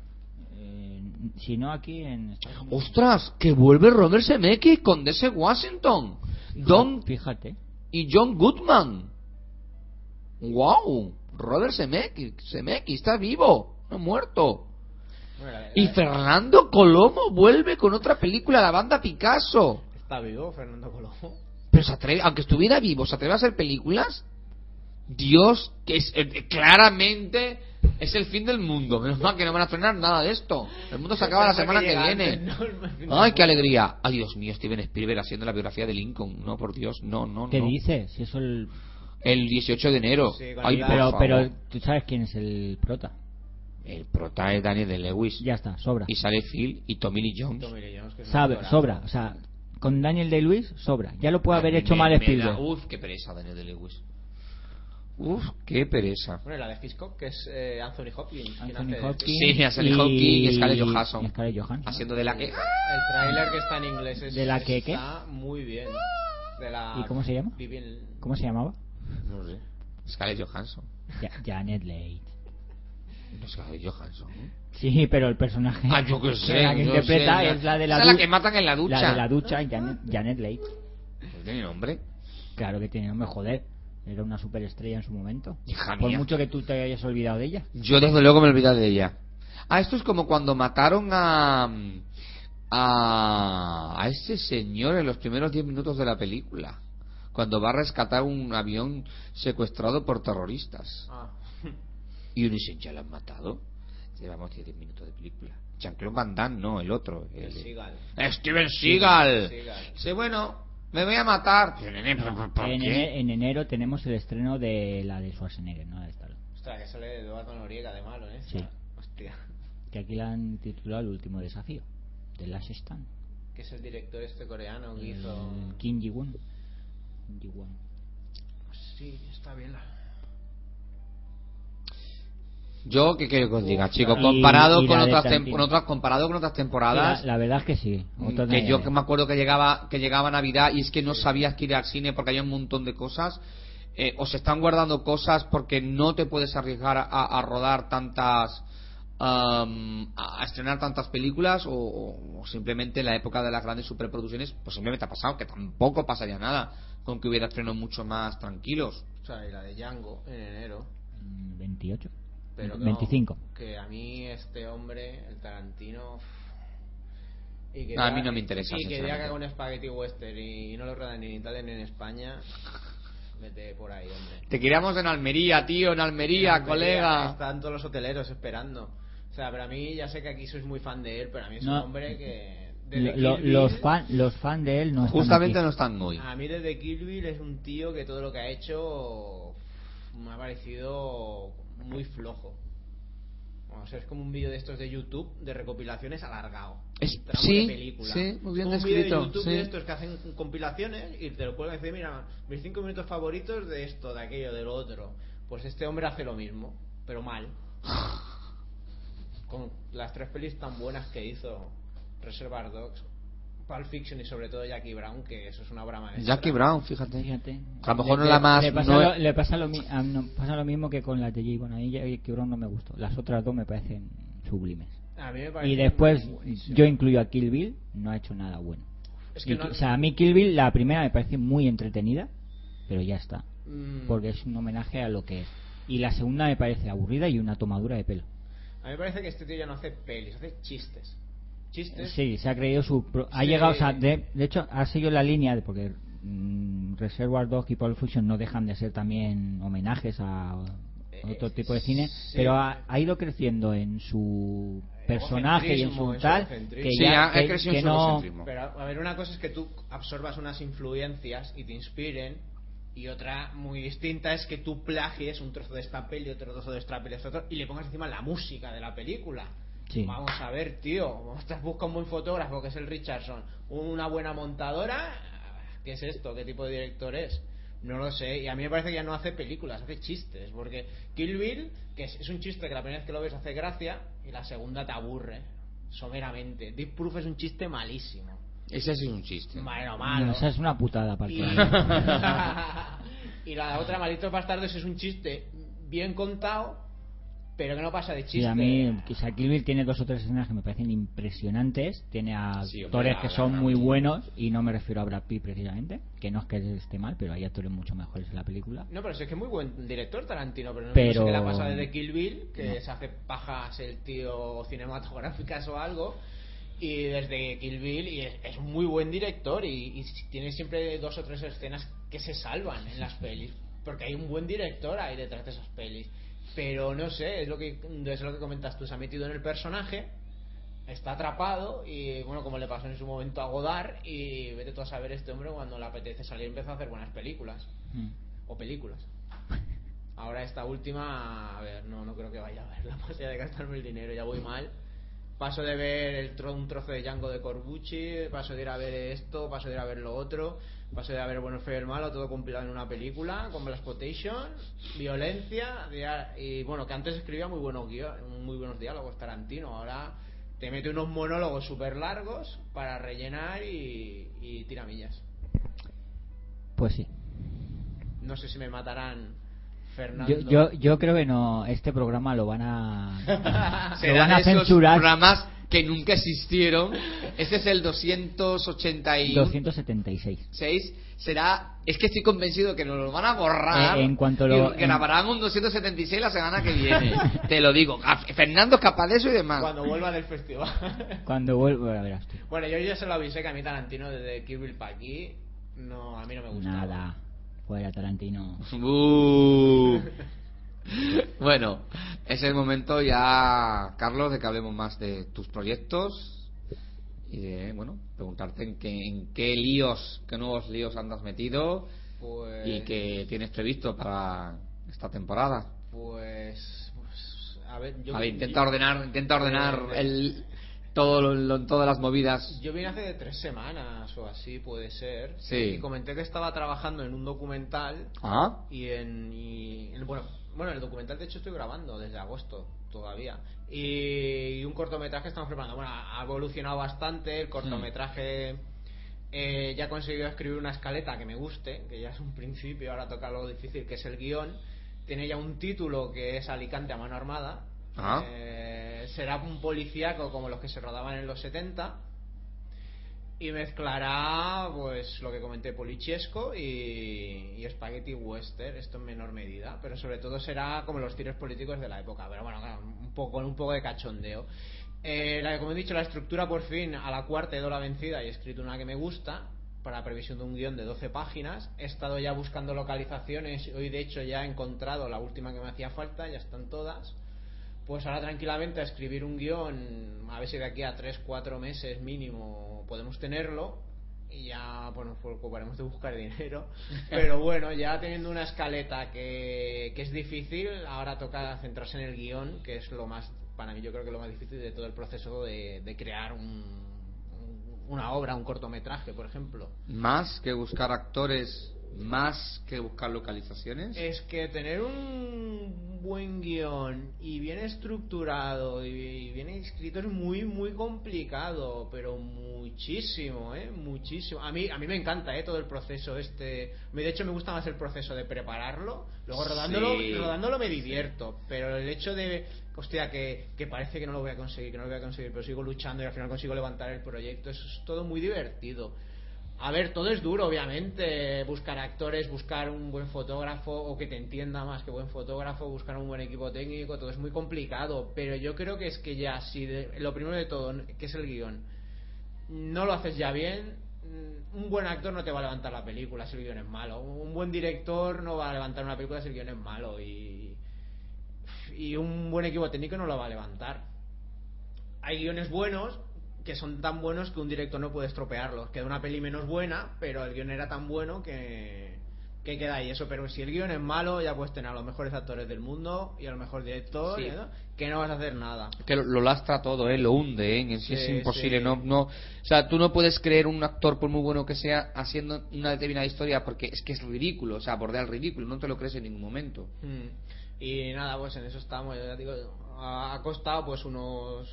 Eh, si no, aquí en. ¡Ostras! Que vuelve Robert Zemeckis con DC Washington. Don Fíjate. y John Goodman. ¡Wow! Robert Zemeckis, Zemeckis está vivo, no ha muerto. Bueno, la- Y la- Fernando Colomo vuelve con otra película, la banda Picasso. ¿Está vivo Fernando Colombo? Pero se atreve, aunque estuviera vivo, ¿se atreve a hacer películas? Dios, que es eh, claramente es el fin del mundo. Menos mal que no van a estrenar nada de esto. El mundo se acaba la semana que, viene. Ay, qué alegría. Ay, Dios mío, Steven Spielberg haciendo la biografía de Lincoln. No, por Dios, no, no, ¿Qué no. dices? Si eso el... El 18 de enero. Sí, Ay, pero, pero tú sabes quién es el prota. El prota es Daniel de Lewis. Ya está, sobra. Y sale Phil y Tommy Lee Jones. Tommy Lee Jones, que Sabe, sobra. O sea, con Daniel Day-Lewis sobra. Ya lo puede haber hecho me- mal me da- Spielberg. Uf, qué pereza Daniel de Lewis. Uf, qué pereza. Bueno, la de Hitchcock, que es eh, Anthony Hopkins. ¿quién Anthony de- Hopkins. Sí, Anthony y- Hopkins y Scarlett Johansson. y Scarlett Johansson. Haciendo de la que. El tráiler que está en inglés es, ¿De la que qué? está muy bien. de la... ¿Y cómo se llama? Vivian- ¿Cómo se llamaba? No sé. Scarlett Johansson. Ja- Janet Leigh. No Scarlett Johansson. Sí, pero el personaje Ah, yo qué (laughs) sé. la que yo interpreta sé, es la de la, Esa es la que matan en la ducha. La de la ducha, Janet, Janet Leigh. Pues tiene nombre. Claro que tiene nombre, joder. Era una superestrella en su momento. Hija Por mía. mucho que tú te hayas olvidado de ella. Yo desde luego me olvidé de ella. Ah, esto es como cuando mataron a a, a ese señor en los primeros 10 minutos de la película. Cuando va a rescatar un avión secuestrado por terroristas. Ah. Y uno dice, ¿ya lo han matado? Llevamos 10 minutos de película. Jean-Claude Van Damme, no, el otro. El el- Seagal. Steven Seagal. Seagal. Dice, bueno, me voy a matar. Pero, nene, ¿por- por- por En, en enero tenemos el estreno de la de Schwarzenegger, ¿no? De. Ostras, que sale Eduardo Noriega de malo, ¿eh? Sí. Hostia. Que aquí la han titulado El último desafío. De Last Stand. Que es el director este coreano que hizo... Kim Ji-won. Sí, está bien la... Yo, ¿qué quiero que os diga, chicos? Comparado y con otras, con comparado con otras temporadas, La, la verdad es que sí. Mm, Otra que yo que me acuerdo que llegaba que llegaba Navidad y es que no sabías que ir al cine porque había un montón de cosas eh, o se están guardando cosas porque no te puedes arriesgar a, a rodar tantas am, a estrenar tantas películas o, o- o simplemente en la época de las grandes superproducciones pues simplemente ha pasado que tampoco pasaría nada con que hubiera estrenos mucho más tranquilos O sea, y la de Django en enero. Mm, 28. Pero que 25. no, que a mí este hombre, el Tarantino... Y que A diga- mí no me interesa, Y que diga que haga un Spaghetti Western y, no lo rodan ni en Italia ni en España. Vete por ahí, hombre. te queríamos en Almería tío en Almería, En Almería colega Están todos los hoteleros esperando. O sea, pero a mí ya sé que aquí sois muy fan de él, pero a mí es No. un hombre que... Lo- los, fan, los fan de él no están justamente no están hoy A mí desde Bill es un tío que todo lo que ha hecho me ha parecido muy flojo. O sea, es como un vídeo de estos de YouTube de recopilaciones alargado. Es- sí, de película. sí, muy bien Es como un de YouTube sí. de estos que hacen compilaciones y te lo cuelgan y dicen, mira, mis cinco minutos favoritos de esto, de aquello, de lo otro. Pues este hombre hace lo mismo, pero mal. (laughs) Con las tres pelis tan buenas que hizo Reservoir Dogs, Pulp Fiction y sobre todo Jackie Brown, que eso es una obra maestra. Jackie Brown fíjate Fíjate. A lo mejor no la más- Le pasa, no lo, es- le pasa, lo, a- no, pasa lo mismo que con las de J. Bueno, a mí Jackie Brown no me gustó. Las otras dos me parecen sublimes. A mí me parece Y después yo incluyo a Kill Bill, no ha hecho nada bueno. Es que Y- no- O sea, a mí Kill Bill, la primera me parece muy entretenida, pero ya está. Mm, Porque es un homenaje a lo que es. Y la segunda me parece aburrida y una tomadura de pelo. A mí me parece que este tío ya no hace pelis, hace chistes. Chistes. Sí, se ha creído su... pro- Ha Sí. llegado, o sea, de, de hecho, ha seguido la línea, de, porque mm, Reservoir Dogs y Pulp Fiction no dejan de ser también homenajes a otro Eh, tipo de cine, sí. pero ha, ha ido creciendo en su personaje y en su tal, que Sí, ya ha- ha que- crecido que en su no... Pero a ver, una cosa es que tú absorbas unas influencias y te inspiren, y otra muy distinta es que tú plagies un trozo de esta peli, otro trozo de esta peli, otro, y le pongas encima la música de la película. Sí. Vamos a ver, tío. Te busca un buen fotógrafo, que es el Richardson. Una buena montadora. ¿Qué es esto? ¿Qué tipo de director es? No lo sé. Y a mí me parece que ya no hace películas, hace chistes. Porque Kill Bill, que es, es un chiste que la primera vez que lo ves hace gracia, y la segunda te aburre. Someramente. Deep Proof es un chiste malísimo. ese sí es un chiste Bueno, malo. No, esa es una putada para Y, (laughs) y la otra, Malditos Bastardos, es un chiste bien contado, pero que no pasa de chiste. Sí, a mí, sea, Kill Bill tiene dos o tres escenas que me parecen impresionantes. Tiene a Sí, actores que son muy buenos, y no me refiero a Brad Pitt precisamente, que no es que esté mal, pero hay actores mucho mejores en la película. No, pero es que es muy buen director Tarantino, pero no Pero- sé qué le pasa desde Kill Bill, que No. se hace pajas el tío cinematográficas o algo, y desde Kill Bill, y es, muy buen director, y, y tiene siempre dos o tres escenas que se salvan en las pelis, porque hay un buen director ahí detrás de esas pelis. Pero no sé, es lo que, es lo que comentas tú, se ha metido en el personaje, está atrapado y bueno, como le pasó en su momento a Godard y vete tú a saber este hombre cuando le apetece salir empezó a hacer buenas películas Mm. o películas. (laughs) Ahora esta última, a ver, no, no creo que vaya a verla (laughs) más allá de gastarme el dinero, ya voy mal. Paso de ver el tro- un trozo de Django de Corbucci, paso de ir a ver esto, paso de ir a ver lo otro, paso de ver Bueno, feo y el malo, todo compilado en una película, con Blaxploitation, violencia, dia- y bueno, que antes escribía muy buenos, muy buenos diálogos Tarantino, ahora te mete unos monólogos súper largos para rellenar y, y tiramillas. Pues sí. No sé si me matarán Fernando. Yo, yo, yo creo que no, este programa lo van a, (laughs) lo van a censurar. programas que nunca existieron. Este es el 281. 276. será es que estoy convencido que nos lo van a borrar Eh, en cuanto y lo- en- grabarán un 276 la semana que viene (laughs) te lo digo A- Fernando es capaz de eso y demás Cuando vuelva del festival. Cuando vuelva, a verás tú. bueno, yo ya se lo avisé que a mí Tarantino desde Kill Bill pa' aquí, no, a mí no me gusta. Nada. Fuera Tarantino. (laughs) Uh. bueno es el momento ya Carlos de que hablemos más de tus proyectos y de bueno preguntarte en qué, en qué líos qué nuevos líos andas metido Pues, y qué tienes previsto para esta temporada Pues, pues, a ver, yo... Vale, intenta ordenar, intenta ordenar Eh, el, todo lo- lo- todas las movidas. Yo vine hace tres semanas o así, puede ser. Sí. Y comenté que estaba trabajando en un documental Ah, y en... y- en- bueno, bueno, el documental de hecho estoy grabando desde agosto todavía. Y, un cortometraje estamos preparando. Bueno, ha evolucionado bastante. El cortometraje eh, ya he conseguido escribir una escaleta que me guste, que ya es un principio. Ahora toca lo difícil que es el guion. Tiene ya un título que es Alicante a mano armada. Ah. Eh, será un policíaco como los que se rodaban en los 70 y mezclará pues lo que comenté polichesco y, y spaghetti western esto en menor medida pero sobre todo será como los tiros políticos de la época. Pero bueno un poco con un poco de cachondeo. Eh, la, como he dicho la estructura por fin a la cuarta he dado la vencida y he escrito una que me gusta para previsión de un guion de 12 páginas. He estado ya buscando localizaciones hoy de hecho ya he encontrado la última que me hacía falta ya están todas pues ahora tranquilamente a escribir un guion, a ver si de aquí a 3, 4 meses mínimo podemos tenerlo. Y ya, bueno, pues ocuparemos de buscar dinero. (laughs) Pero bueno, ya teniendo una escaleta que, que es difícil, ahora toca centrarse en el guion, que es lo más, para mí yo creo que lo más difícil de todo el proceso de, de crear un, un- una obra, un cortometraje, por ejemplo. más que buscar actores, más que buscar localizaciones. Es que tener un buen guion y bien estructurado y bien escrito es muy muy complicado, pero muchísimo, eh, muchísimo. A mí a mí me encanta, eh, todo el proceso este. De hecho me gusta más el proceso de prepararlo, luego rodándolo, Sí. rodándolo me divierto, pero el hecho de hostia que, que parece que no lo voy a conseguir, que no lo voy a conseguir, pero sigo luchando y al final consigo levantar el proyecto, eso es todo muy divertido. A ver, todo es duro, obviamente. Buscar actores, buscar un buen fotógrafo o que te entienda más que buen fotógrafo, buscar un buen equipo técnico, todo es muy complicado. Pero yo creo que es que ya, si de- lo primero de todo, que es el guion, no lo haces ya bien, mm, un buen actor no te va a levantar la película si el guion es malo. Un buen director no va a levantar una película si el guion es malo. Y, y un buen equipo técnico no lo va a levantar hay guiones buenos que son tan buenos que un director no puede estropearlos. Queda una peli menos buena, pero el guion era tan bueno que, que queda ahí eso. Pero si el guion es malo, ya puedes tener a los mejores actores del mundo y a lo mejor director, Sí. ¿no? que no vas a hacer nada. que lo, lo lastra todo, ¿eh? lo hunde, ¿eh? sí, es imposible. sí. No, no, o sea, tú no puedes creer un actor, por muy bueno que sea, haciendo una determinada historia porque es que es ridículo, o sea, bordea el ridículo, no te lo crees en ningún momento. Mm. Y nada, pues en eso estamos. Ya digo, ha ha costado pues unos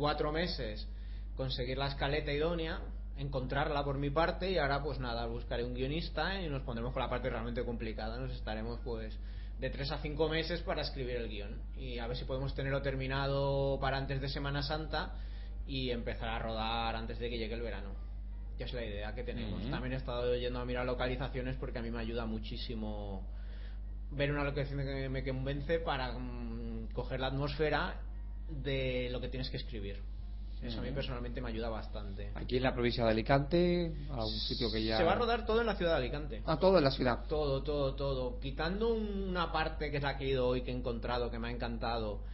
cuatro meses conseguir la escaleta idónea, encontrarla por mi parte y ahora pues nada, buscaré un guionista y nos pondremos con la parte realmente complicada. Nos estaremos pues de tres a cinco meses para escribir el guion y a ver si podemos tenerlo terminado para antes de Semana Santa y empezar a rodar antes de que llegue el verano. Ya es la idea que tenemos. Ujú. También he estado yendo a mirar localizaciones porque a mí me ayuda muchísimo ver una locación que me convence para mm, coger la atmósfera de lo que tienes que escribir. Eso a mí Ujú. personalmente me ayuda bastante. Aquí en la provincia de Alicante, a un sitio que ya. Se va a rodar todo en la ciudad de Alicante. Ah, todo en la ciudad. Todo, todo, todo. Quitando una parte que es la que he ido hoy, que he encontrado, que me ha encantado.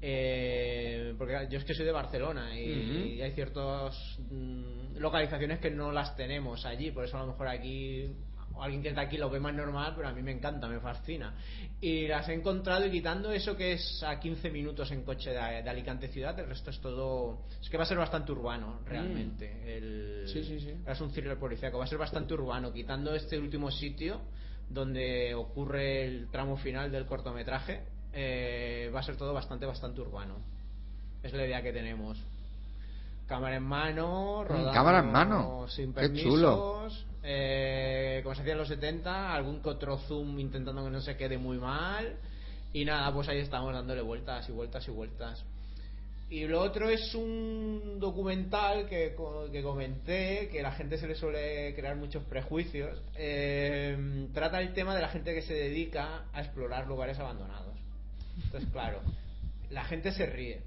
Eh, porque yo es que soy de Barcelona y hay ciertas mm, localizaciones que no las tenemos allí. Por eso a lo mejor aquí o alguien que está aquí lo ve más normal, pero a mí me encanta, me fascina. Y las he encontrado y quitando eso que es a 15 minutos en coche de, de Alicante ciudad, el resto es todo... Es que va a ser bastante urbano, realmente. El- Sí, sí, sí. es un thriller policíaco, va a ser bastante urbano, quitando este último sitio donde ocurre el tramo final del cortometraje, eh, va a ser todo bastante, bastante urbano. Es la idea que tenemos. Cámara en mano, rodando cámara en mano. sin Qué permisos, chulo. Eh, como se hacía en los 70, algún que otro zoom intentando que no se quede muy mal. Y nada, pues ahí estamos dándole vueltas y vueltas y vueltas. Y lo otro es un documental que, co- que comenté, que la gente se le suele crear muchos prejuicios. Eh, trata el tema de la gente que se dedica a explorar lugares abandonados. Entonces, claro, la gente se ríe.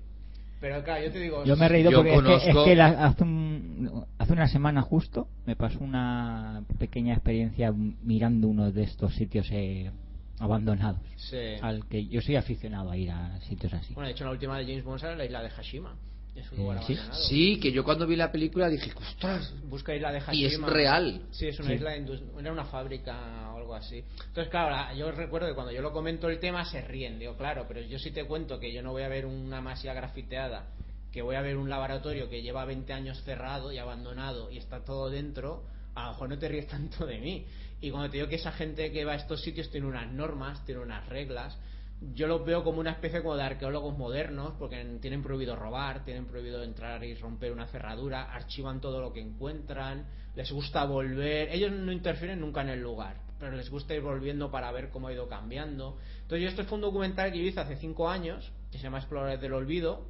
Pero claro, yo te digo... Yo me he reído porque es que- es que, la- hace, un- hace una semana justo me pasó una pequeña experiencia mirando uno de estos sitios eh, abandonados. Sí. Al que yo soy aficionado a ir a sitios así. Bueno, de hecho, la última de James Bond sale la isla de Hashima. Es un lugar sí. abandonado. Sí, que yo cuando vi la película dije, ostras, Busca isla de Hashima. y es real. Sí, es una Sí. isla, era una fábrica o algo así. Entonces, claro, la- yo recuerdo que cuando yo lo comento el tema se ríen. Digo, claro, pero yo sí te cuento que yo no voy a ver una masía grafiteada, que voy a ver un laboratorio que lleva 20 años cerrado y abandonado y está todo dentro, a lo mejor no te ríes tanto de mí. Y cuando te digo que esa gente que va a estos sitios tiene unas normas, tiene unas reglas, yo los veo como una especie de arqueólogos modernos, porque tienen prohibido robar, tienen prohibido entrar y romper una cerradura, archivan todo lo que encuentran, les gusta volver, ellos no interfieren nunca en el lugar, pero les gusta ir volviendo para ver cómo ha ido cambiando. Entonces esto fue un documental que yo hice hace cinco años, que se llama Exploradores del Olvido,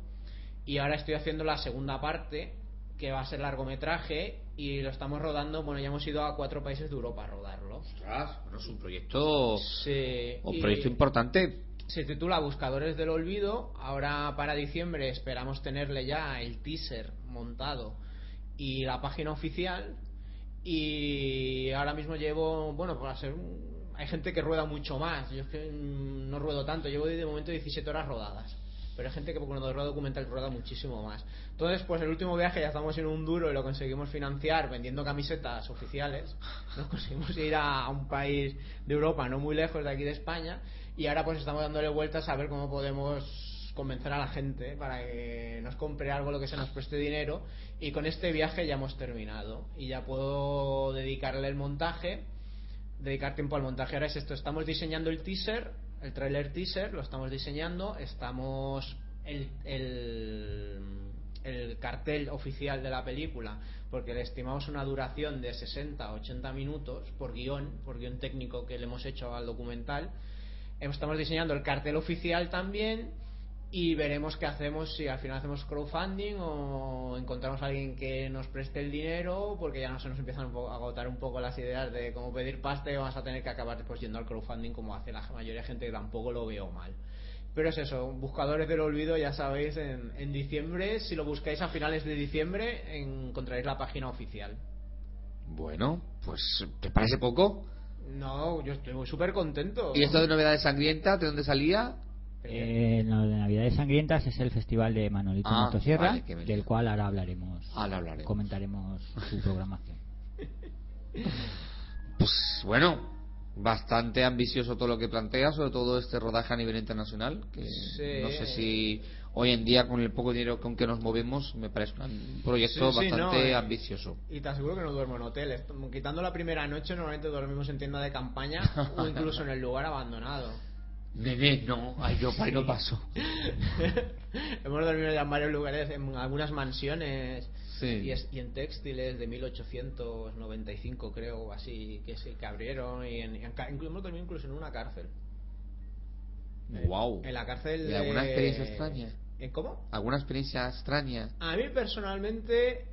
y ahora estoy haciendo la segunda parte, que va a ser largometraje, y lo estamos rodando, bueno, ya hemos ido a cuatro países de Europa a rodarlo. Ostras, bueno, es un proyecto, Sí, un y- proyecto importante. se titula Buscadores del Olvido. Ahora para diciembre esperamos tenerle ya el teaser montado y la página oficial. Y ahora mismo llevo, bueno, para ser hay gente que rueda mucho más. Yo es que mm, no ruedo tanto. Llevo de momento 17 horas rodadas. Pero hay gente que cuando rueda documental rueda muchísimo más. Entonces, pues el último viaje ya estamos en un duro y lo conseguimos financiar vendiendo camisetas oficiales. Nos conseguimos ir a, a un país de Europa no muy lejos de aquí de España. Y ahora pues estamos dándole vueltas a ver cómo podemos convencer a la gente para que nos compre algo lo que se nos preste dinero. Y con este viaje ya hemos terminado. Y ya puedo dedicarle el montaje dedicar tiempo al montaje. Ahora es esto, estamos diseñando el teaser, el trailer teaser, lo estamos diseñando, estamos el, el, el cartel oficial de la película, porque le estimamos una duración de 60 80 minutos por guion, por guion técnico que le hemos hecho al documental. Estamos diseñando el cartel oficial también y veremos qué hacemos si al final hacemos crowdfunding o encontramos a alguien que nos preste el dinero porque ya no se nos empiezan un poco a agotar un poco las ideas de cómo pedir pasta y vamos a tener que acabar después yendo al crowdfunding como hace la mayoría de gente que tampoco lo veo mal pero es eso, buscadores del olvido ya sabéis en, en diciembre si lo buscáis a finales de diciembre encontraréis la página oficial Bueno, pues, ¿te parece poco? no, yo estoy súper contento ¿Y esto de novedades sangrientas, de dónde salía? Eh, lo de Navidades Sangrientas es el festival de Manolito Ah, Motosierra, vale, del cual ahora hablaremos. Ahora hablaremos. Comentaremos su (laughs) programación. Pues bueno, bastante ambicioso todo lo que plantea, sobre todo este rodaje a nivel internacional, que Sí. no sé si hoy en día con el poco dinero con que nos movemos me parece un proyecto Sí, sí, bastante no, eh. ambicioso. Y te aseguro que no duermo en hoteles. Quitando la primera noche, normalmente dormimos en tienda de campaña (laughs) o incluso en el lugar abandonado. Nene, no, ay, yo para ahí no paso. (laughs) Hemos dormido ya en varios lugares, en algunas mansiones Sí. y, es- y en textiles de 1895, creo, así, que que abrieron. Y, en, y en hemos dormido incluso en una cárcel. Wow. En la cárcel ¿Y de... alguna experiencia extraña? ¿En cómo? ¿Alguna experiencia extraña? A mí personalmente,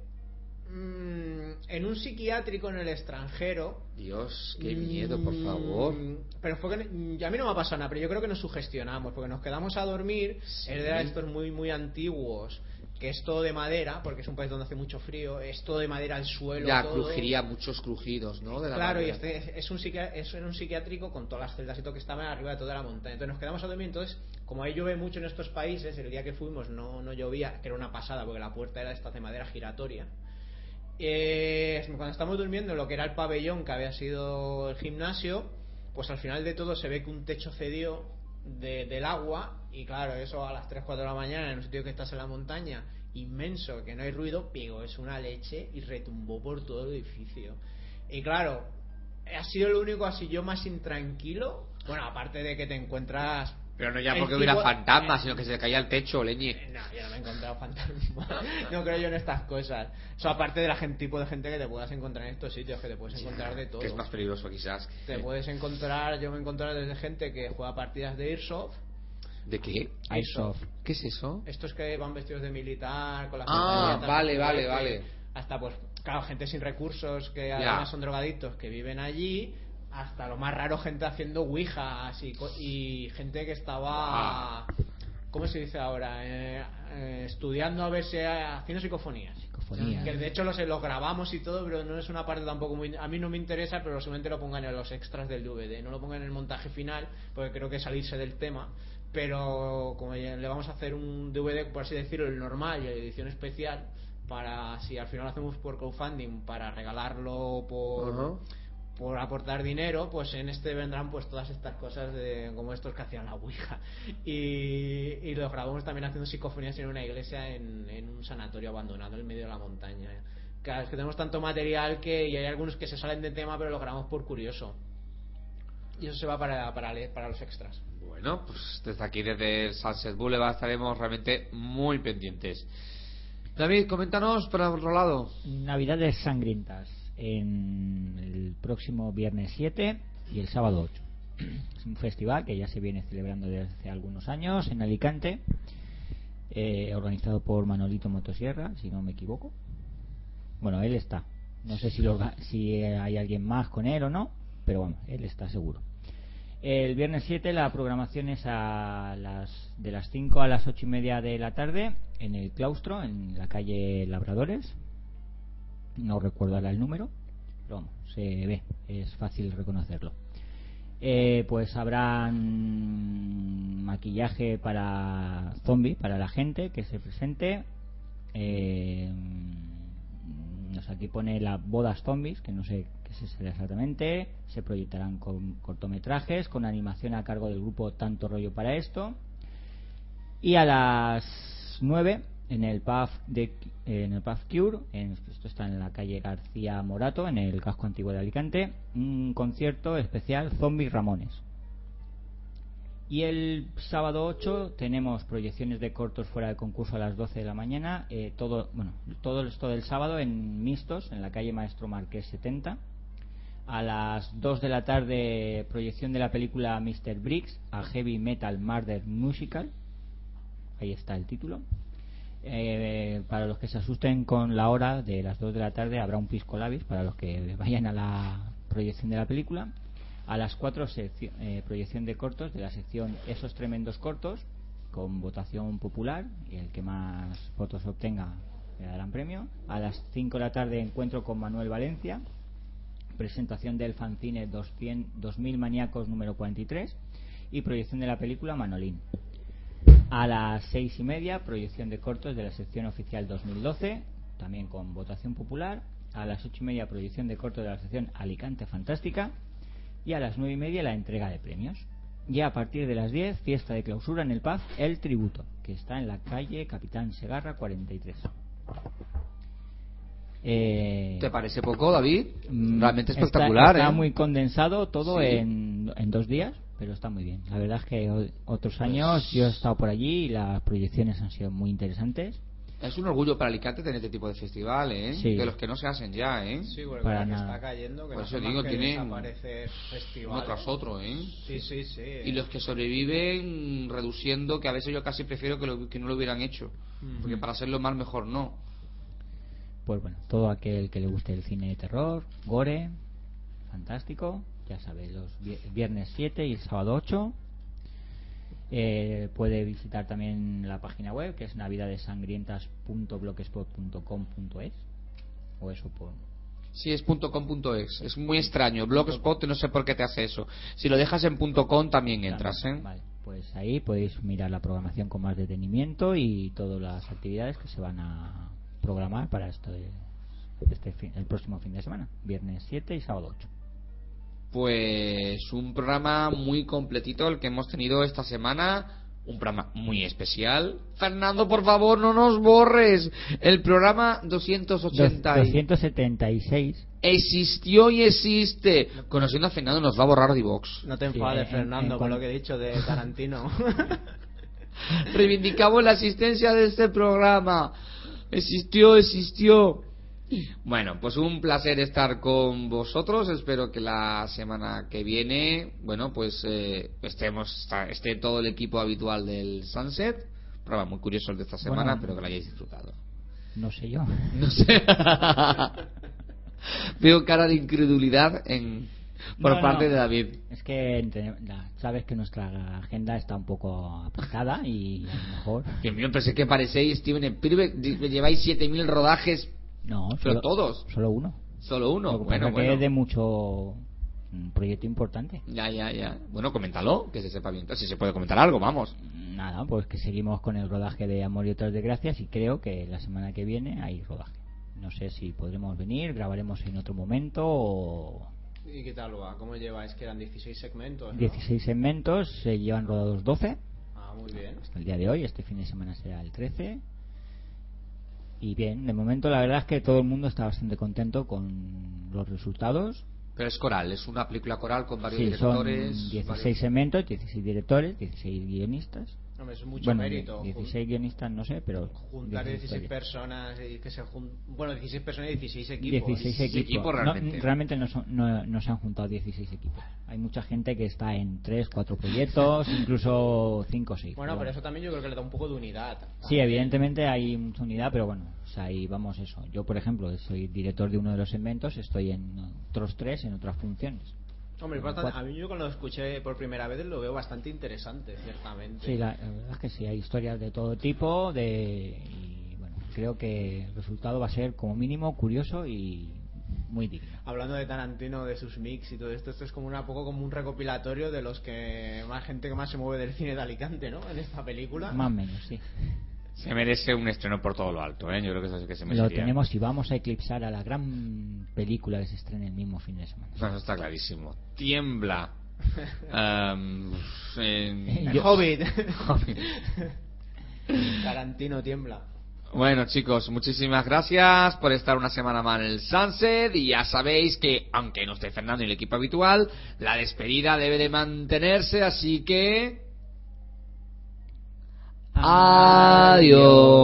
mm, en un psiquiátrico en el extranjero, Dios, qué miedo, por favor. Mm, Pero fue que a mí no me ha pasado nada, pero yo creo que nos sugestionamos, porque nos quedamos a dormir, Sí. es de estos muy muy antiguos, que es todo de madera, porque es un país donde hace mucho frío, es todo de madera al suelo. Ya todo. crujiría muchos crujidos, ¿no? De la Claro, y este es un, es un psiquiátrico con todas las celdas y todo que estaban arriba de toda la montaña. Entonces nos quedamos a dormir. Entonces, como ahí llueve mucho en estos países, el día que fuimos no, no llovía, que era una pasada porque la puerta era esta de madera giratoria. Eh, cuando estamos durmiendo en lo que era el pabellón que había sido el gimnasio, pues al final de todo se ve que un techo cedió de- del agua y claro, eso a las 3, 4 de la mañana en un sitio que estás en la montaña, inmenso, que no hay ruido, pegó, es una leche y retumbó por todo el edificio. Y claro, ha sido lo único así yo más intranquilo. Bueno, aparte de que te encuentras Pero no ya porque hubiera fantasmas, sino que se caía el techo, leñe. No, yo no me he encontrado fantasmas. (laughs) No creo yo en estas cosas. O sea, aparte de la gente, tipo de gente que te puedas encontrar en estos sitios, que te puedes encontrar de todo. Que es más peligroso quizás. Te puedes encontrar, yo me he encontrado desde gente que juega partidas de Airsoft. ¿De qué? Airsoft. ¿Qué es eso? Estos que van vestidos de militar, con las Ah, vale, vale, vale. Hasta, pues, claro, gente sin recursos que además son drogadictos que viven allí. Hasta lo más raro, gente haciendo ouijas y, y gente que estaba. ¿Cómo se dice ahora? Eh, eh, estudiando a ver si. haciendo psicofonías. Psicofonía. Que de hecho los, los grabamos y todo, pero no es una parte tampoco muy. A mí no me interesa, pero seguramente lo pongan en los extras del DVD. No lo pongan en el montaje final, porque creo que salirse del tema. Pero como le vamos a hacer un DVD, por así decirlo, el normal y la edición especial, para si al final lo hacemos por crowdfunding, para regalarlo por. Por aportar dinero, pues en este vendrán pues todas estas cosas de como estos que hacían la Ouija. Y, y los grabamos también haciendo psicofonías en una iglesia en, en un sanatorio abandonado en medio de la montaña. Claro, es que tenemos tanto material que y hay algunos que se salen de tema, pero lo grabamos por curioso. Y eso se va para, para, para los extras. Bueno, pues desde aquí, desde el Sunset Boulevard, estaremos realmente muy pendientes. David, coméntanos para otro lado. Navidades sangrientas en el próximo viernes 7 y el sábado 8. Es un festival que ya se viene celebrando desde hace algunos años en Alicante, eh, organizado por Manolito Motosierra, si no me equivoco. Bueno, él está. No sé si, lo si hay alguien más con él o no, pero bueno, él está seguro. El viernes 7 la programación es a las, de las 5 a las 8 y media de la tarde en el claustro, en la calle Labradores. No recuerdo ahora el número, pero se ve, es fácil reconocerlo. Eh, pues habrá maquillaje para zombie, para la gente que se presente. Eh, aquí pone las bodas zombies, que no sé qué será exactamente. Se proyectarán con cortometrajes, con animación a cargo del grupo Tanto Rollo para esto. Y a las 9 en el pub de en el pub Cure, en- esto está en la calle García Morato, en el casco antiguo de Alicante, un concierto especial Zombie Ramones. Y el sábado 8 tenemos proyecciones de cortos fuera de concurso a las 12 de la mañana, eh, todo, bueno, todo esto del sábado en mixtos, en la calle Maestro Marqués 70. A las 2 de la tarde, proyección de la película Mr. Briggs, a Heavy Metal Murder Musical. Ahí está el título. Eh, para los que se asusten con la hora de las 2 de la tarde, habrá un pisco labis para los que (laughs) vayan a la proyección de la película. A las 4, seccio- eh, proyección de cortos de la sección Esos Tremendos Cortos, con votación popular, y el que más votos obtenga le darán premio. A las 5 de la tarde, encuentro con Manuel Valencia, presentación del fanzine 200 2000 maníacos número 43 y proyección de la película Manolín. A las seis y media, proyección de cortos de la sección oficial 2012, también con votación popular. A las ocho y media, proyección de cortos de la sección Alicante Fantástica. Y a las nueve y media, la entrega de premios. Y a partir de las 10, fiesta de clausura en el pub El Tributo, que está en la calle Capitán Segarra 43. Eh, ¿Te parece poco, David? Mm, Realmente está- espectacular, Está, ¿eh? muy condensado todo Sí. en, en dos días, pero está muy bien. La verdad es que otros años yo he estado por allí y las proyecciones han sido muy interesantes. Es un orgullo para Alicante tener este tipo de festival, ¿eh? Sí. De los que no se hacen ya, ¿eh? Sí, porque Para que nada. está cayendo, que Por no eso más digo, que tienen desaparecer festivales. Uno tras otro, ¿eh? Sí, sí, sí. Y los que sobreviven reduciendo, que a veces yo casi prefiero que, lo- que no lo hubieran hecho. Porque para hacerlo mal, mejor no. Pues bueno, todo aquel que le guste el cine de terror, gore, fantástico, ya sabe, los vi- viernes 7 y el sábado 8. Eh, puede visitar también la página web que es navidadesangrientas.blogspot.com.es o eso por Sí, es .com.es. Es muy extraño. Blogspot, no sé por qué te hace eso. Si lo dejas en .com también entras, ¿eh? Vale, pues ahí podéis mirar la programación con más detenimiento y todas las actividades que se van a programar para esto este fin- el próximo fin de semana, viernes 7 y sábado 8. Pues un programa muy completito el que hemos tenido esta semana. Un programa muy especial. Fernando, por favor, no nos borres. El programa 280 y- 276 existió y existe. Conociendo a Fernando nos va a borrar Divox. No te Sí, enfades, en- Fernando, en con lo que he dicho de Tarantino. (laughs) Reivindicamos la existencia de este programa. Existió, existió. Bueno, pues un placer estar con vosotros. Espero que la semana que viene, bueno, pues eh, estemos, esté todo el equipo habitual del Sunset. Programa muy curioso el de esta semana, Bueno. pero que lo hayáis disfrutado. No sé yo. (laughs) No sé. (laughs) Veo cara de incredulidad en, por No, parte no. de David. Es que sabes que nuestra agenda está un poco apretada y a lo mejor. Dios mío, pensé que parecéis Steven Spielberg. Lleváis 7.000 rodajes, No, pero solo, todos. solo uno. Solo uno. Lo que Bueno, pasa que bueno. es de mucho. Un proyecto importante. Ya, ya, ya. Bueno, coméntalo, que se sepa bien. Si se puede comentar algo, vamos. Nada, pues que seguimos con el rodaje de Amor y otras desgracias y creo que la semana que viene hay rodaje. No sé si podremos venir, grabaremos en otro momento o ¿Y qué tal va? ¿Cómo lleváis? Que eran 16 segmentos, ¿no? 16 segmentos, se llevan rodados 12 Ah, muy bien. hasta el día de hoy, este fin de semana será el 13. Y bien, de momento la verdad es que todo el mundo está bastante contento con los resultados. Pero es coral, es una película coral con varios Sí, son directores. 16 varios- segmentos, 16 directores, 16 guionistas. Hombre, es mucho bueno, mérito. 16 guionistas no sé, pero Juntar 16 historias. personas y que se jun... Bueno, 16 personas y 16 equipos. 16 16 equipos. equipos No, realmente. realmente no, son- no- no se han juntado 16 equipos. Hay mucha gente que está en 3, 4 proyectos, (laughs) incluso 5 o 6. Bueno, pero eso también yo creo que le da un poco de unidad. Sí, evidentemente hay mucha unidad, pero bueno, o sea, ahí vamos eso. Yo, por ejemplo, soy director de uno de los segmentos, estoy en otros tres, en otras funciones. Hombre, bastante- a mí yo cuando lo escuché por primera vez lo veo bastante interesante, ciertamente. Sí, la, la verdad es que sí, hay historias de todo tipo, de y bueno, creo que el resultado va a ser como mínimo curioso y muy digno. Hablando de Tarantino, de sus mix y todo esto, esto es como una poco como un recopilatorio de los que más gente que más se mueve del cine de Alicante, ¿no? En esta película. Más o menos, sí. Se merece un estreno por todo lo alto, ¿eh? Yo creo que eso sí que se Lo merecería. tenemos y vamos a eclipsar a la gran película que se estrena el mismo fin de semana. No, eso está clarísimo. Tiembla. (laughs) Am, en- El Yo- Hobbit. (laughs) Hobbit. Tarantino tiembla. Bueno chicos, muchísimas gracias por estar una semana más en el Sunset y ya sabéis que, aunque no esté Fernando y el equipo habitual, la despedida debe de mantenerse, así que... Adiós.